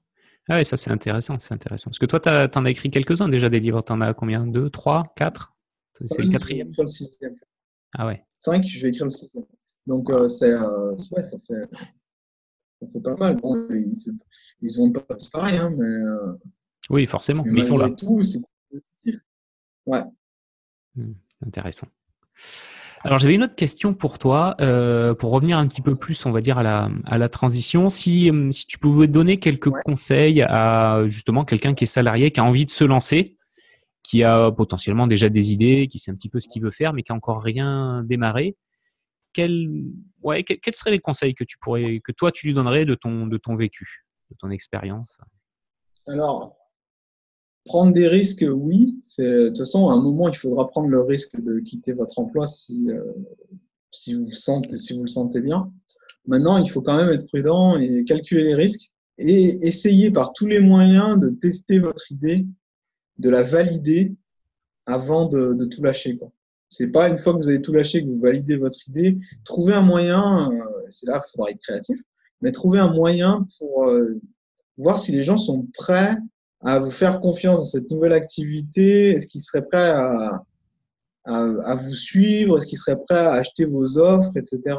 Ah ouais, ça c'est intéressant, c'est intéressant. Parce que toi, tu en as écrit quelques-uns déjà des livres. Tu en as combien? Deux, trois, quatre? C'est le quatrième le sixième. Ah ouais. Cinq, je vais écrire le sixième. Donc euh, c'est, euh, ouais, ça fait, ça fait pas mal. Bon, ils, ils vont pas tous pareil, hein, mais. Euh, oui, forcément, mais, ils sont là. Tout, c'est Ouais. Hmm, intéressant. Alors j'avais une autre question pour toi, euh, pour revenir un petit peu plus, on va dire, à la, à la transition. Si, euh, si tu pouvais donner quelques conseils à justement quelqu'un qui est salarié, qui a envie de se lancer, qui a potentiellement déjà des idées, qui sait un petit peu ce qu'il veut faire, mais qui n'a encore rien démarré, quels, ouais, quels seraient les conseils que tu pourrais, que toi tu lui donnerais de ton, de ton vécu, de ton expérience? Alors, Prendre des risques, oui. De toute façon, à un moment, il faudra prendre le risque de quitter votre emploi si, euh, vous, sentez, si vous le sentez bien. Maintenant, il faut quand même être prudent et calculer les risques et essayer par tous les moyens de tester votre idée, de la valider avant de, tout lâcher. Ce n'est pas une fois que vous avez tout lâché que vous validez votre idée. Trouver un moyen, euh, c'est là qu'il faudra être créatif, mais trouver un moyen pour euh, voir si les gens sont prêts à vous faire confiance dans cette nouvelle activité Est-ce qu'ils seraient prêts à, à, vous suivre? Est-ce qu'ils seraient prêts à acheter vos offres, etc.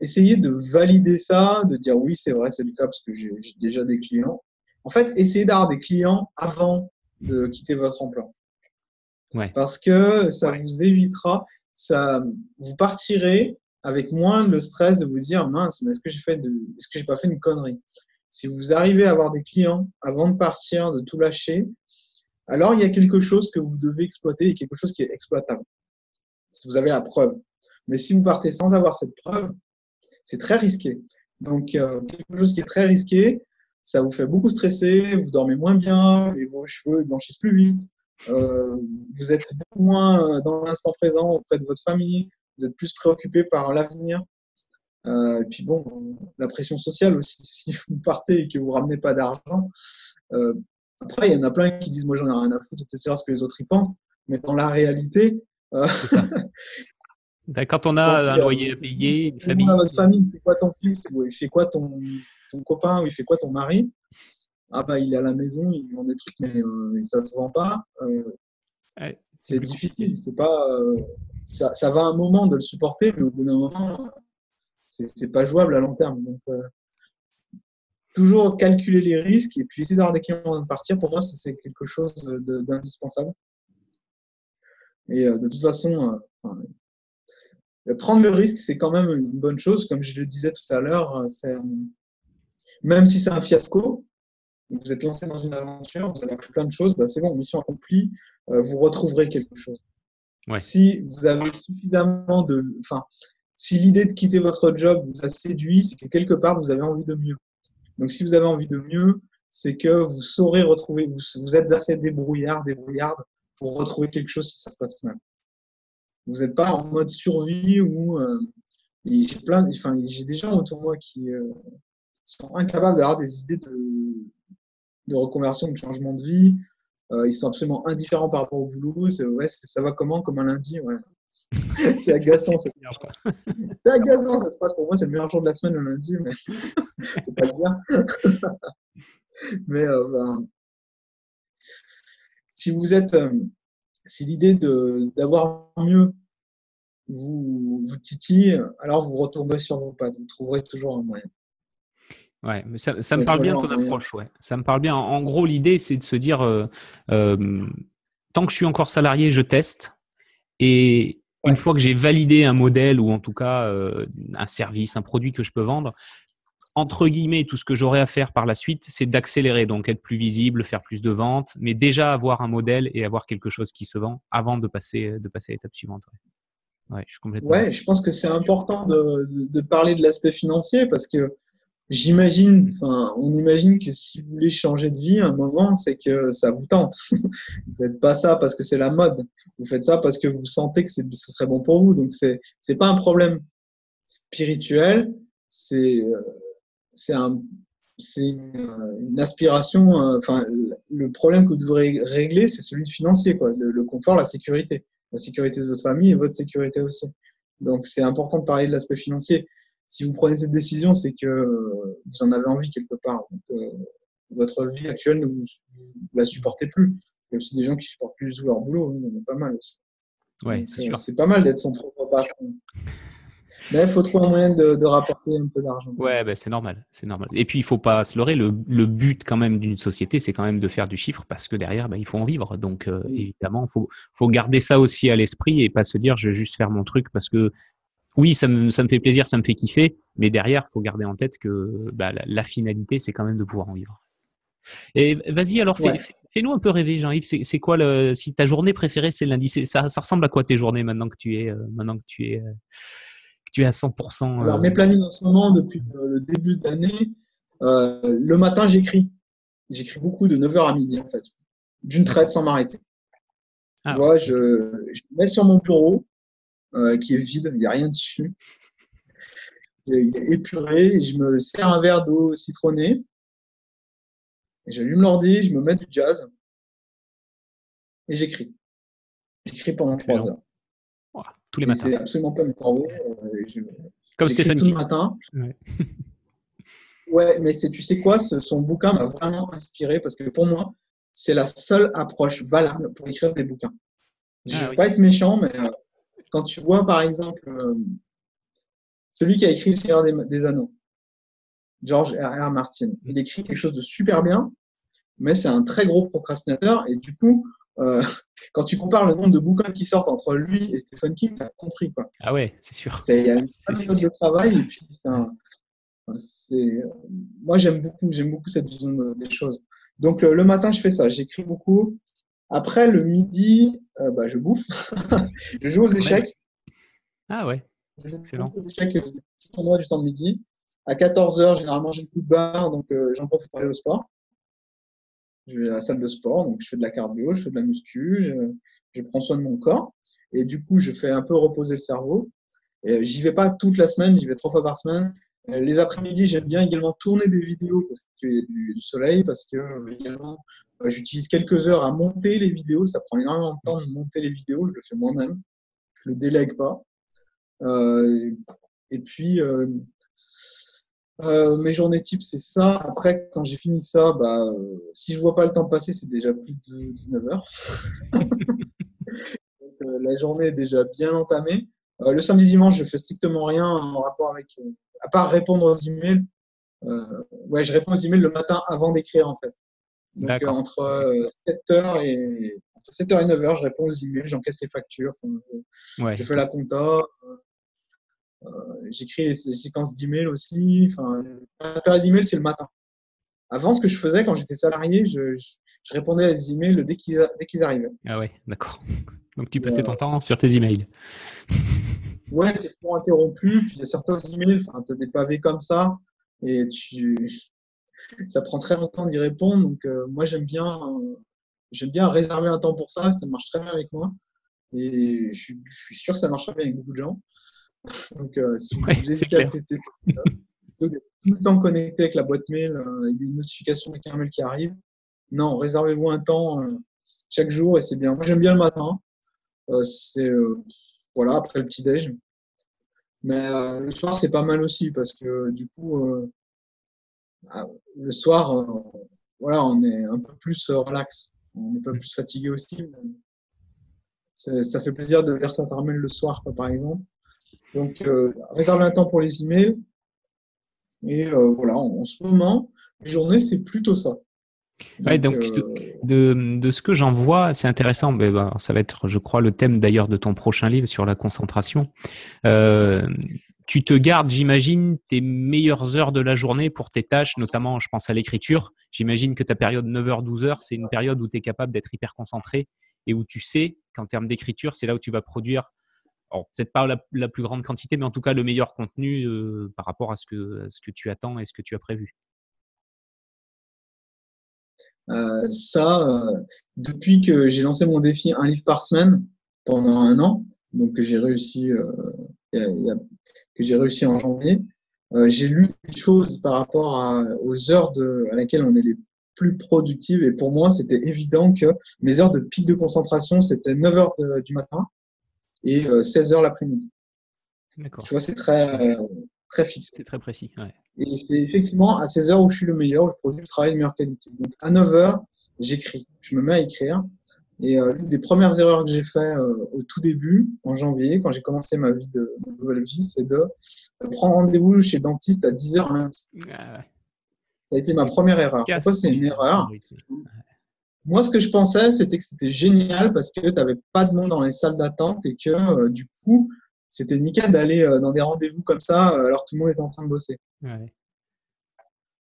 Essayez de valider ça, de dire oui, c'est vrai, c'est le cas parce que j'ai déjà des clients. En fait, essayez d'avoir des clients avant de quitter votre emploi. Ouais. Parce que ça vous évitera, ça, vous partirez avec moins le stress de vous dire mince, mais est-ce que j'ai fait de, est-ce que j'ai pas fait une connerie? Si vous arrivez à avoir des clients avant de partir, de tout lâcher, alors il y a quelque chose que vous devez exploiter et quelque chose qui est exploitable. Si vous avez la preuve. Mais si vous partez sans avoir cette preuve, c'est très risqué. Donc, euh, quelque chose qui est très risqué, ça vous fait beaucoup stresser, vous dormez moins bien, vos cheveux blanchissent plus vite, euh, vous êtes beaucoup moins dans l'instant présent auprès de votre famille, vous êtes plus préoccupé par l'avenir. Euh, et puis bon, la pression sociale aussi, <laughs> si vous partez et que vous ramenez pas d'argent. Euh, après, il y en a plein qui disent moi j'en ai rien à foutre, etc. ce que les autres y pensent. Mais dans la réalité, euh, <laughs> ben, quand on a un loyer à payer, une famille. votre famille, il fait quoi ton fils, ou il fait quoi ton, ton copain, ou il fait quoi ton mari? Ah bah il est à la maison, il vend des trucs, mais ça se vend pas. c'est difficile. C'est pas ça, ça, va un moment de le supporter, mais au bout d'un moment, c'est pas jouable à long terme. Donc, euh, toujours calculer les risques et puis essayer d'avoir des clients avant de partir, pour moi, c'est quelque chose d'indispensable. Et euh, de toute façon, euh, prendre le risque, c'est quand même une bonne chose. Comme je le disais tout à l'heure, même si c'est un fiasco, vous êtes lancé dans une aventure, vous avez appris plein de choses, bah c'est bon, mission accomplie, vous retrouverez quelque chose. Si vous avez suffisamment de. Enfin, si l'idée de quitter votre job vous a séduit, c'est que quelque part, vous avez envie de mieux. Donc, si vous avez envie de mieux, c'est que vous saurez retrouver, vous, êtes assez débrouillard, débrouillarde pour retrouver quelque chose si ça se passe mal. Vous n'êtes pas en mode survie ou euh, j'ai plein, enfin, j'ai des gens autour de moi qui euh, sont incapables d'avoir des idées de, reconversion, de changement de vie, euh, ils sont absolument indifférents par rapport au boulot. Ouais, ça va comment Comme un lundi? Ouais. <laughs> C'est agaçant. <laughs> c'est agaçant cette phrase. Pour moi, c'est le meilleur jour de la semaine, le lundi, mais <laughs> faut pas le dire. mais euh, ben, si vous êtes, euh, si l'idée de, d'avoir mieux vous, vous titille, alors vous retombez sur vos pattes. Vous trouverez toujours un moyen. Ouais, mais ça, me parle bien ton approche. Ouais. Ça me parle bien. En gros, l'idée, c'est de se dire euh, tant que je suis encore salarié, je teste. Et une fois que j'ai validé un modèle ou en tout cas euh, un service, un produit que je peux vendre, entre guillemets, tout ce que j'aurai à faire par la suite, c'est d'accélérer, donc être plus visible, faire plus de ventes, mais déjà avoir un modèle et avoir quelque chose qui se vend avant de passer, de passer à l'étape suivante. Ouais. je, suis complètement... ouais, je pense que c'est important de, de, parler de l'aspect financier parce que J'imagine, enfin, on imagine que si vous voulez changer de vie, à un moment, c'est que ça vous tente. <laughs> vous faites pas ça parce que c'est la mode. Vous faites ça parce que vous sentez que ce serait bon pour vous. Donc, c'est, c'est pas un problème spirituel. C'est, euh, c'est un, c'est une, aspiration. Euh, enfin, le problème que vous devrez régler, c'est celui financier, quoi. Le, le confort, la sécurité. La sécurité de votre famille et votre sécurité aussi. Donc, c'est important de parler de l'aspect financier si vous prenez cette décision, c'est que euh, vous en avez envie quelque part. Donc, euh, votre vie actuelle ne vous, la supportez plus. Il y a aussi des gens qui supportent plus leur boulot, hein, il y en a pas mal aussi. Ouais, c'est sûr. C'est pas mal d'être son propre patron. <laughs> Mais il faut trouver un moyen de, rapporter un peu d'argent. Ouais, ben c'est normal, c'est normal. Et puis il faut pas se leurrer. Le, but quand même d'une société, c'est quand même de faire du chiffre parce que derrière, ben, il faut en vivre. Donc euh, évidemment, il faut, faut garder ça aussi à l'esprit et pas se dire je vais juste faire mon truc parce que oui, ça me, ça me fait plaisir, ça me fait kiffer, mais derrière, faut garder en tête que bah, la, finalité, c'est quand même de pouvoir en vivre. Et vas-y, alors fais, nous un peu rêver, Jean-Yves. C'est quoi le, si ta journée préférée c'est lundi ça, ça ressemble à quoi tes journées maintenant que tu es, euh, maintenant que tu es, euh, que tu es à 100% euh? Alors mes plannings en ce moment depuis le début d'année, le matin j'écris, j'écris beaucoup de 9h à midi en fait, d'une traite sans m'arrêter. Ah, tu vois, je, je me mets sur mon bureau, euh, qui est vide, il n'y a rien dessus. Il est épuré, je me sers un verre d'eau citronnée, j'allume l'ordi, je me mets du jazz et j'écris. J'écris pendant trois heures. tous les matins. C'est absolument pas une corvée. Euh, Comme Stéphane tout le matin. Ouais. <laughs> mais tu sais quoi, son bouquin m'a vraiment inspiré parce que pour moi, c'est la seule approche valable pour écrire des bouquins. Je ne ah vais pas être méchant, mais euh, quand tu vois, par exemple, euh, celui qui a écrit Le Seigneur des, Anneaux, George R. R. Martin, il écrit quelque chose de super bien, mais c'est un très gros procrastinateur. Et du coup, euh, <laughs> quand tu compares le nombre de bouquins qui sortent entre lui et Stephen King, tu as compris. Quoi. Ah ouais, c'est sûr. Il y a une chose de travail. Et puis, moi, j'aime beaucoup, j'aime beaucoup cette vision des choses. Donc, le matin, je fais ça. J'écris beaucoup. Après, le midi, euh, bah, je bouffe. <laughs> je joue aux échecs. Ah ouais. Excellent. Je joue aux échecs euh, du temps de midi. À 14h, généralement, j'ai le coup de barre, donc euh, j'en profite pour aller au sport. Je vais à la salle de sport, donc je fais de la cardio, je fais de la muscu, je, je prends soin de mon corps. Et du coup, je fais un peu reposer le cerveau. J'y vais pas toute la semaine, j'y vais trois fois par semaine. Les après-midi, j'aime bien également tourner des vidéos parce qu'il y a du, soleil, parce que également J'utilise quelques heures à monter les vidéos. Ça prend énormément de temps de monter les vidéos. Je le fais moi-même. Je le délègue pas. Euh, et puis, euh, euh, mes journées type, c'est ça. Après, quand j'ai fini ça, bah, si je vois pas le temps passer, c'est déjà plus de 19 heures. <laughs> la journée est déjà bien entamée. le samedi dimanche, je fais strictement rien en rapport avec, à part répondre aux emails. ouais, je réponds aux emails le matin avant d'écrire en fait. Donc entre 7h et 7h et 9h, je réponds aux emails, j'encaisse les factures, je fais la compta, euh, j'écris les, séquences d'emails aussi. Enfin, la période d'email, c'est le matin. Avant, ce que je faisais quand j'étais salarié, je, répondais à des emails dès qu'ils arrivaient. Ah ouais, d'accord. <laughs> Donc tu passais ton temps sur tes emails. <laughs> Ouais, tu es trop interrompu. Puis il y a certains emails, tu as des pavés comme ça, et tu, ça prend très longtemps d'y répondre. Donc euh, moi, j'aime bien, j'aime bien réserver un temps pour ça. Ça marche très bien avec moi. Et je, je suis sûr que ça marche bien avec beaucoup de gens. Donc, euh, si vous hésitez à tester tout le temps connecté avec la boîte mail, euh, avec des notifications des mail qui arrivent, non, réservez-vous un temps euh, chaque jour et c'est bien. Moi, j'aime bien le matin. c'est voilà, après le petit-déj. Mais le soir, c'est pas mal aussi parce que du coup, le soir, voilà, on est un peu plus relax. On est pas plus fatigué aussi. Ça fait plaisir de lire Saint-Armel le soir, par exemple. Donc, euh, réservez un temps pour les emails. Et euh, voilà, en, ce moment, les journées, c'est plutôt ça. Donc, donc euh, de, de, ce que j'en vois, c'est intéressant. Mais ben, ça va être, je crois, le thème d'ailleurs de ton prochain livre sur la concentration. Tu te gardes, j'imagine, tes meilleures heures de la journée pour tes tâches, notamment, je pense à l'écriture. J'imagine que ta période 9h-12h, c'est une période où tu es capable d'être hyper concentré et où tu sais qu'en termes d'écriture, c'est là où tu vas produire peut-être pas la, plus grande quantité, mais en tout cas le meilleur contenu euh, par rapport à ce, que, tu attends et ce que tu as prévu euh, Ça, euh, depuis que j'ai lancé mon défi un livre par semaine pendant un an, donc j'ai réussi, que j'ai réussi en janvier, j'ai lu des choses par rapport aux heures de, à laquelle on est les plus productives. Et pour moi, c'était évident que mes heures de pic de concentration, c'était 9 heures du matin et 16 euh, heures l'après-midi. D'accord. Tu vois, c'est très, euh, très fixe. C'est très précis. Et c'est effectivement à 16 heures où je suis le meilleur, où je produis le travail de meilleure qualité. Donc à 9 heures, j'écris. Je me mets à écrire. Et euh, l'une des premières erreurs que j'ai fait au tout début, en janvier, quand j'ai commencé ma vie de, nouvelle vie, c'est de prendre rendez-vous chez le dentiste à 10 heures lundi. Ah Ça a été ma première erreur. Pourquoi c'est une erreur moi, ce que je pensais, c'était que c'était génial parce que tu n'avais pas de monde dans les salles d'attente et que euh, du coup, c'était nickel d'aller euh, dans des rendez-vous comme ça euh, alors que tout le monde était en train de bosser.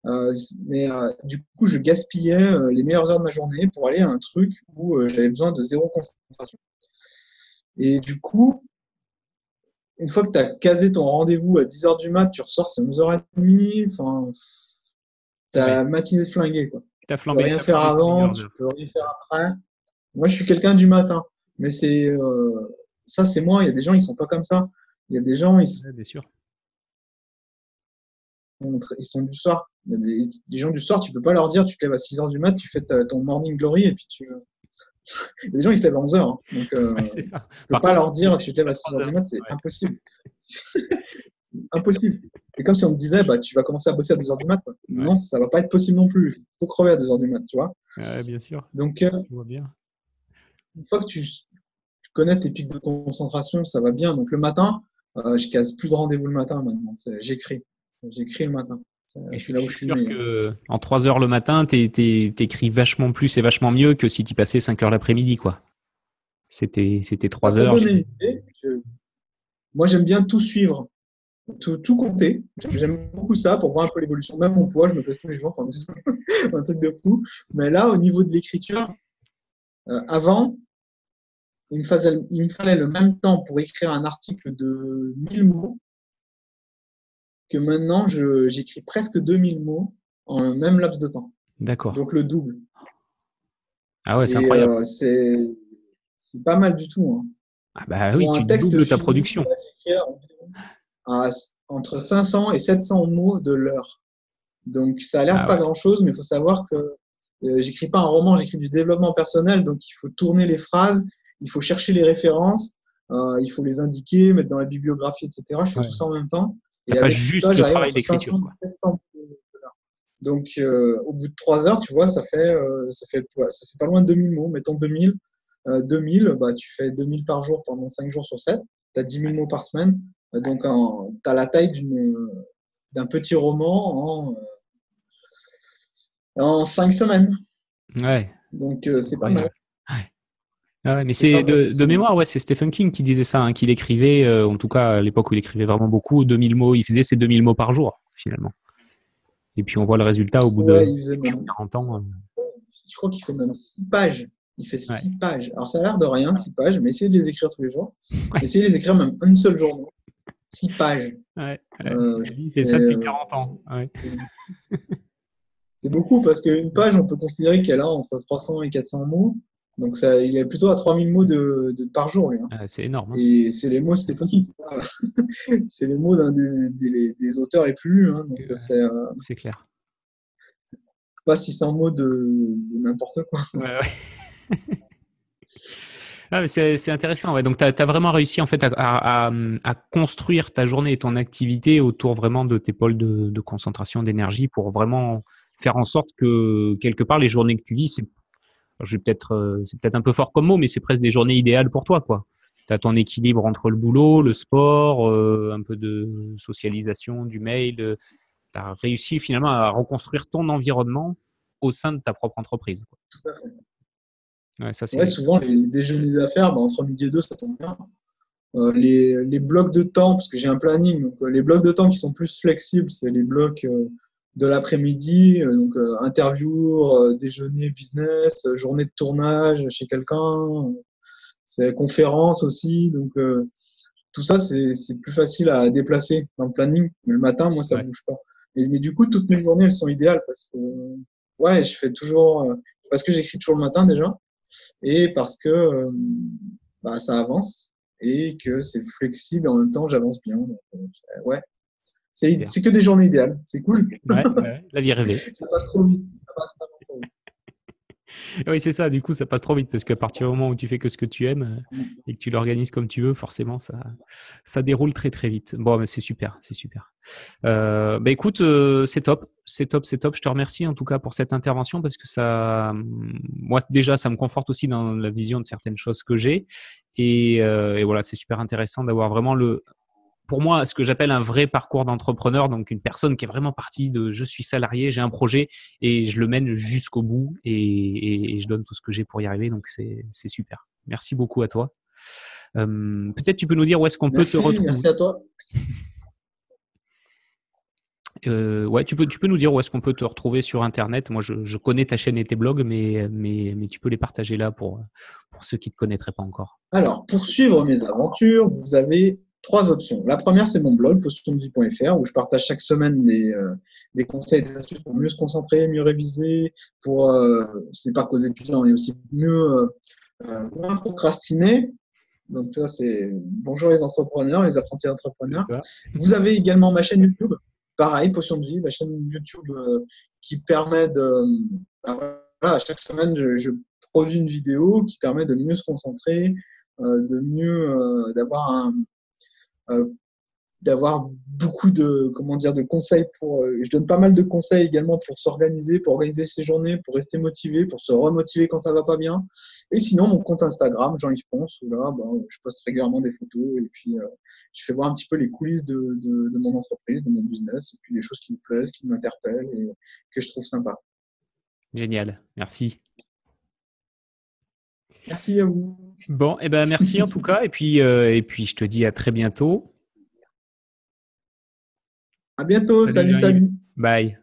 Mais du coup, je gaspillais les meilleures heures de ma journée pour aller à un truc où j'avais besoin de zéro concentration. Et du coup, une fois que tu as casé ton rendez-vous à 10h du mat, tu ressors, c'est 11h30, enfin, tu as la matinée flinguée. Quoi tu peux rien faire avant, tu peux rien faire après. Moi, je suis quelqu'un du matin, mais c'est euh, ça, c'est moi. Il y a des gens, ils sont pas comme ça. Il y a des gens, ils sont, bien sûr. Ils sont du soir. Il y a des, gens du soir, tu peux pas leur dire, tu te lèves à 6 h du mat, tu fais ton morning glory et puis tu. <laughs> Il y a des gens, ils se lèvent à 11 h hein. donc, euh, ça. peux pas leur dire, tu te lèves à 6 h du mat, c'est impossible. <laughs> impossible. C'est comme si on me disait, bah, tu vas commencer à bosser à 2h du mat. Non, ça va pas être possible non plus. Il faut crever à 2h du mat, tu vois. bien sûr. Donc, euh, bien. une fois que tu, connais tes pics de concentration, ça va bien. Donc, le matin, euh, je casse plus de rendez-vous le matin maintenant. J'écris. J'écris le matin. C'est là où je suis sûr que en 3 heures le matin, tu écris vachement plus et vachement mieux que si tu passais 5 heures l'après-midi. quoi. C'était 3 heures. Moi, j'aime bien tout suivre tout, compter. J'aime beaucoup ça pour voir un peu l'évolution. Même mon poids, je me pèse tous les jours, enfin, <laughs> un truc de fou. Mais là, au niveau de l'écriture, euh, avant, il me, fallait, le même temps pour écrire un article de 1000 mots que maintenant, j'écris presque 2000 mots en un même laps de temps. D'accord. Donc le double. Ah ouais, c'est incroyable. Euh, c'est pas mal du tout. Hein. Ah bah oui, tu doubles ta production entre 500 et 700 mots de l'heure. Donc ça a l'air ah pas grand-chose, mais il faut savoir que euh, j'écris pas un roman, j'écris du développement personnel, donc il faut tourner les phrases, il faut chercher les références, euh, il faut les indiquer, mettre dans la bibliographie, etc. Je fais tout ça en même temps. Et pas juste le travail d'écriture. Donc, euh, au bout de trois heures, tu vois, ça fait, ça fait, ça fait pas loin de 2000 mots, mettons 2000. 2000, bah, tu fais 2000 par jour pendant 5 jours sur 7. Tu as 10 000 mots par semaine. Donc, tu as la taille d'un petit roman en, en 5 semaines. Ouais. Donc, c'est pas mal. Ah mais c'est de, mémoire, ouais, c'est Stephen King qui disait ça, hein, qu'il écrivait, euh, en tout cas à l'époque où il écrivait vraiment beaucoup, 2000 mots, il faisait ses 2000 mots par jour, finalement. Et puis on voit le résultat au bout de 40 ans. Euh. Je crois qu'il fait même 6 pages. Il fait 6 pages. Alors ça a l'air de rien, 6 pages, mais essayez de les écrire tous les jours. Essayez de les écrire même une seule journée. 6 pages. Ouais, euh, il fait ça depuis 40 ans. c'est beaucoup parce qu'une page, on peut considérer qu'elle a entre 300 et 400 mots. Donc ça, il est plutôt à 3000 mots de, par jour. Hein. Ah, c'est énorme. Hein. Et c'est les mots Stéphanie. <laughs> c'est les mots d'un des, auteurs les plus lus. Hein. Euh, c'est clair. Pas 600 mots de, n'importe quoi. Ouais, ouais. <laughs> Ah, c'est intéressant. Ouais. Donc, tu as, vraiment réussi en fait à, construire ta journée et ton activité autour vraiment de tes pôles de, de concentration d'énergie pour vraiment faire en sorte que quelque part les journées que tu vis, c'est je vais peut-être, euh, c'est peut-être un peu fort comme mot, mais c'est presque des journées idéales pour toi, quoi. Tu as ton équilibre entre le boulot, le sport, euh, un peu de socialisation, du mail. Euh, tu as réussi finalement à reconstruire ton environnement au sein de ta propre entreprise. Tout à fait. Ouais, ça, ouais, souvent, les, déjeuners d'affaires, bah, entre midi et deux, ça tombe bien. les, les, blocs de temps, parce que j'ai un planning, donc les blocs de temps qui sont plus flexibles, c'est les blocs de l'après-midi, euh, donc euh, interview, euh, déjeuner business, journée de tournage chez quelqu'un, c'est conférence aussi, donc tout ça c'est plus facile à déplacer dans le planning. Mais le matin, moi ça bouge pas. Mais, du coup, toutes mes journées elles sont idéales parce que ouais, je fais toujours parce que j'écris toujours le matin déjà et parce que bah, ça avance et que c'est flexible et en même temps j'avance bien. ouais, c'est que des journées idéales. C'est cool. <laughs> la vie rêvée. ça passe trop vite. oui, c'est ça. Du coup, ça passe trop vite parce qu'à partir du moment où tu fais que ce que tu aimes euh, et que tu l'organises comme tu veux, forcément, ça, ça déroule très très vite. Bon, mais c'est super, c'est super. Euh, bah, écoute, euh, c'est top, c'est top, c'est top. Je te remercie en tout cas pour cette intervention parce que ça, moi déjà, ça me conforte aussi dans la vision de certaines choses que j'ai et, et voilà, c'est super intéressant d'avoir vraiment le pour moi ce que j'appelle un vrai parcours d'entrepreneur, donc une personne qui est vraiment partie de je suis salarié, j'ai un projet et je le mène jusqu'au bout et, je donne tout ce que j'ai pour y arriver. Donc c'est super. Merci beaucoup à toi. Euh, peut-être tu peux nous dire où est-ce qu'on peut te retrouver. Merci à toi. Euh, ouais, tu peux, tu peux nous dire où est-ce qu'on peut te retrouver sur Internet. Moi, je, connais ta chaîne et tes blogs, mais, mais, mais tu peux les partager là pour, pour ceux qui ne te connaîtraient pas encore. Alors, pour suivre mes aventures, vous avez trois options. La première, c'est mon blog, postumvie.fr, où je partage chaque semaine des, euh, des conseils et des astuces pour mieux se concentrer, mieux réviser, pour, euh, c'est pas causer étudiants, mais aussi mieux, euh, euh, moins procrastiner. Donc, ça, c'est bonjour les entrepreneurs, les apprentis entrepreneurs. Vous avez également ma chaîne YouTube, pareil, Potion de vie, ma chaîne YouTube qui permet de. Bah, voilà, chaque semaine, je, je, produis une vidéo qui permet de mieux se concentrer, de mieux, d'avoir un, d'avoir beaucoup de comment dire de conseils pour euh, je donne pas mal de conseils également pour s'organiser pour organiser ses journées pour rester motivé pour se remotiver quand ça va pas bien. Et sinon mon compte Instagram Jean-Yves Ponce où là ben, je poste régulièrement des photos et puis euh, je fais voir un petit peu les coulisses de, de, mon entreprise de mon business et puis des choses qui me plaisent qui m'interpellent et que je trouve sympa. Génial. Merci Merci à vous. Bon, et eh ben merci en tout cas, et puis, euh, et puis je te dis à très bientôt. À bientôt, salut. salut. Bye.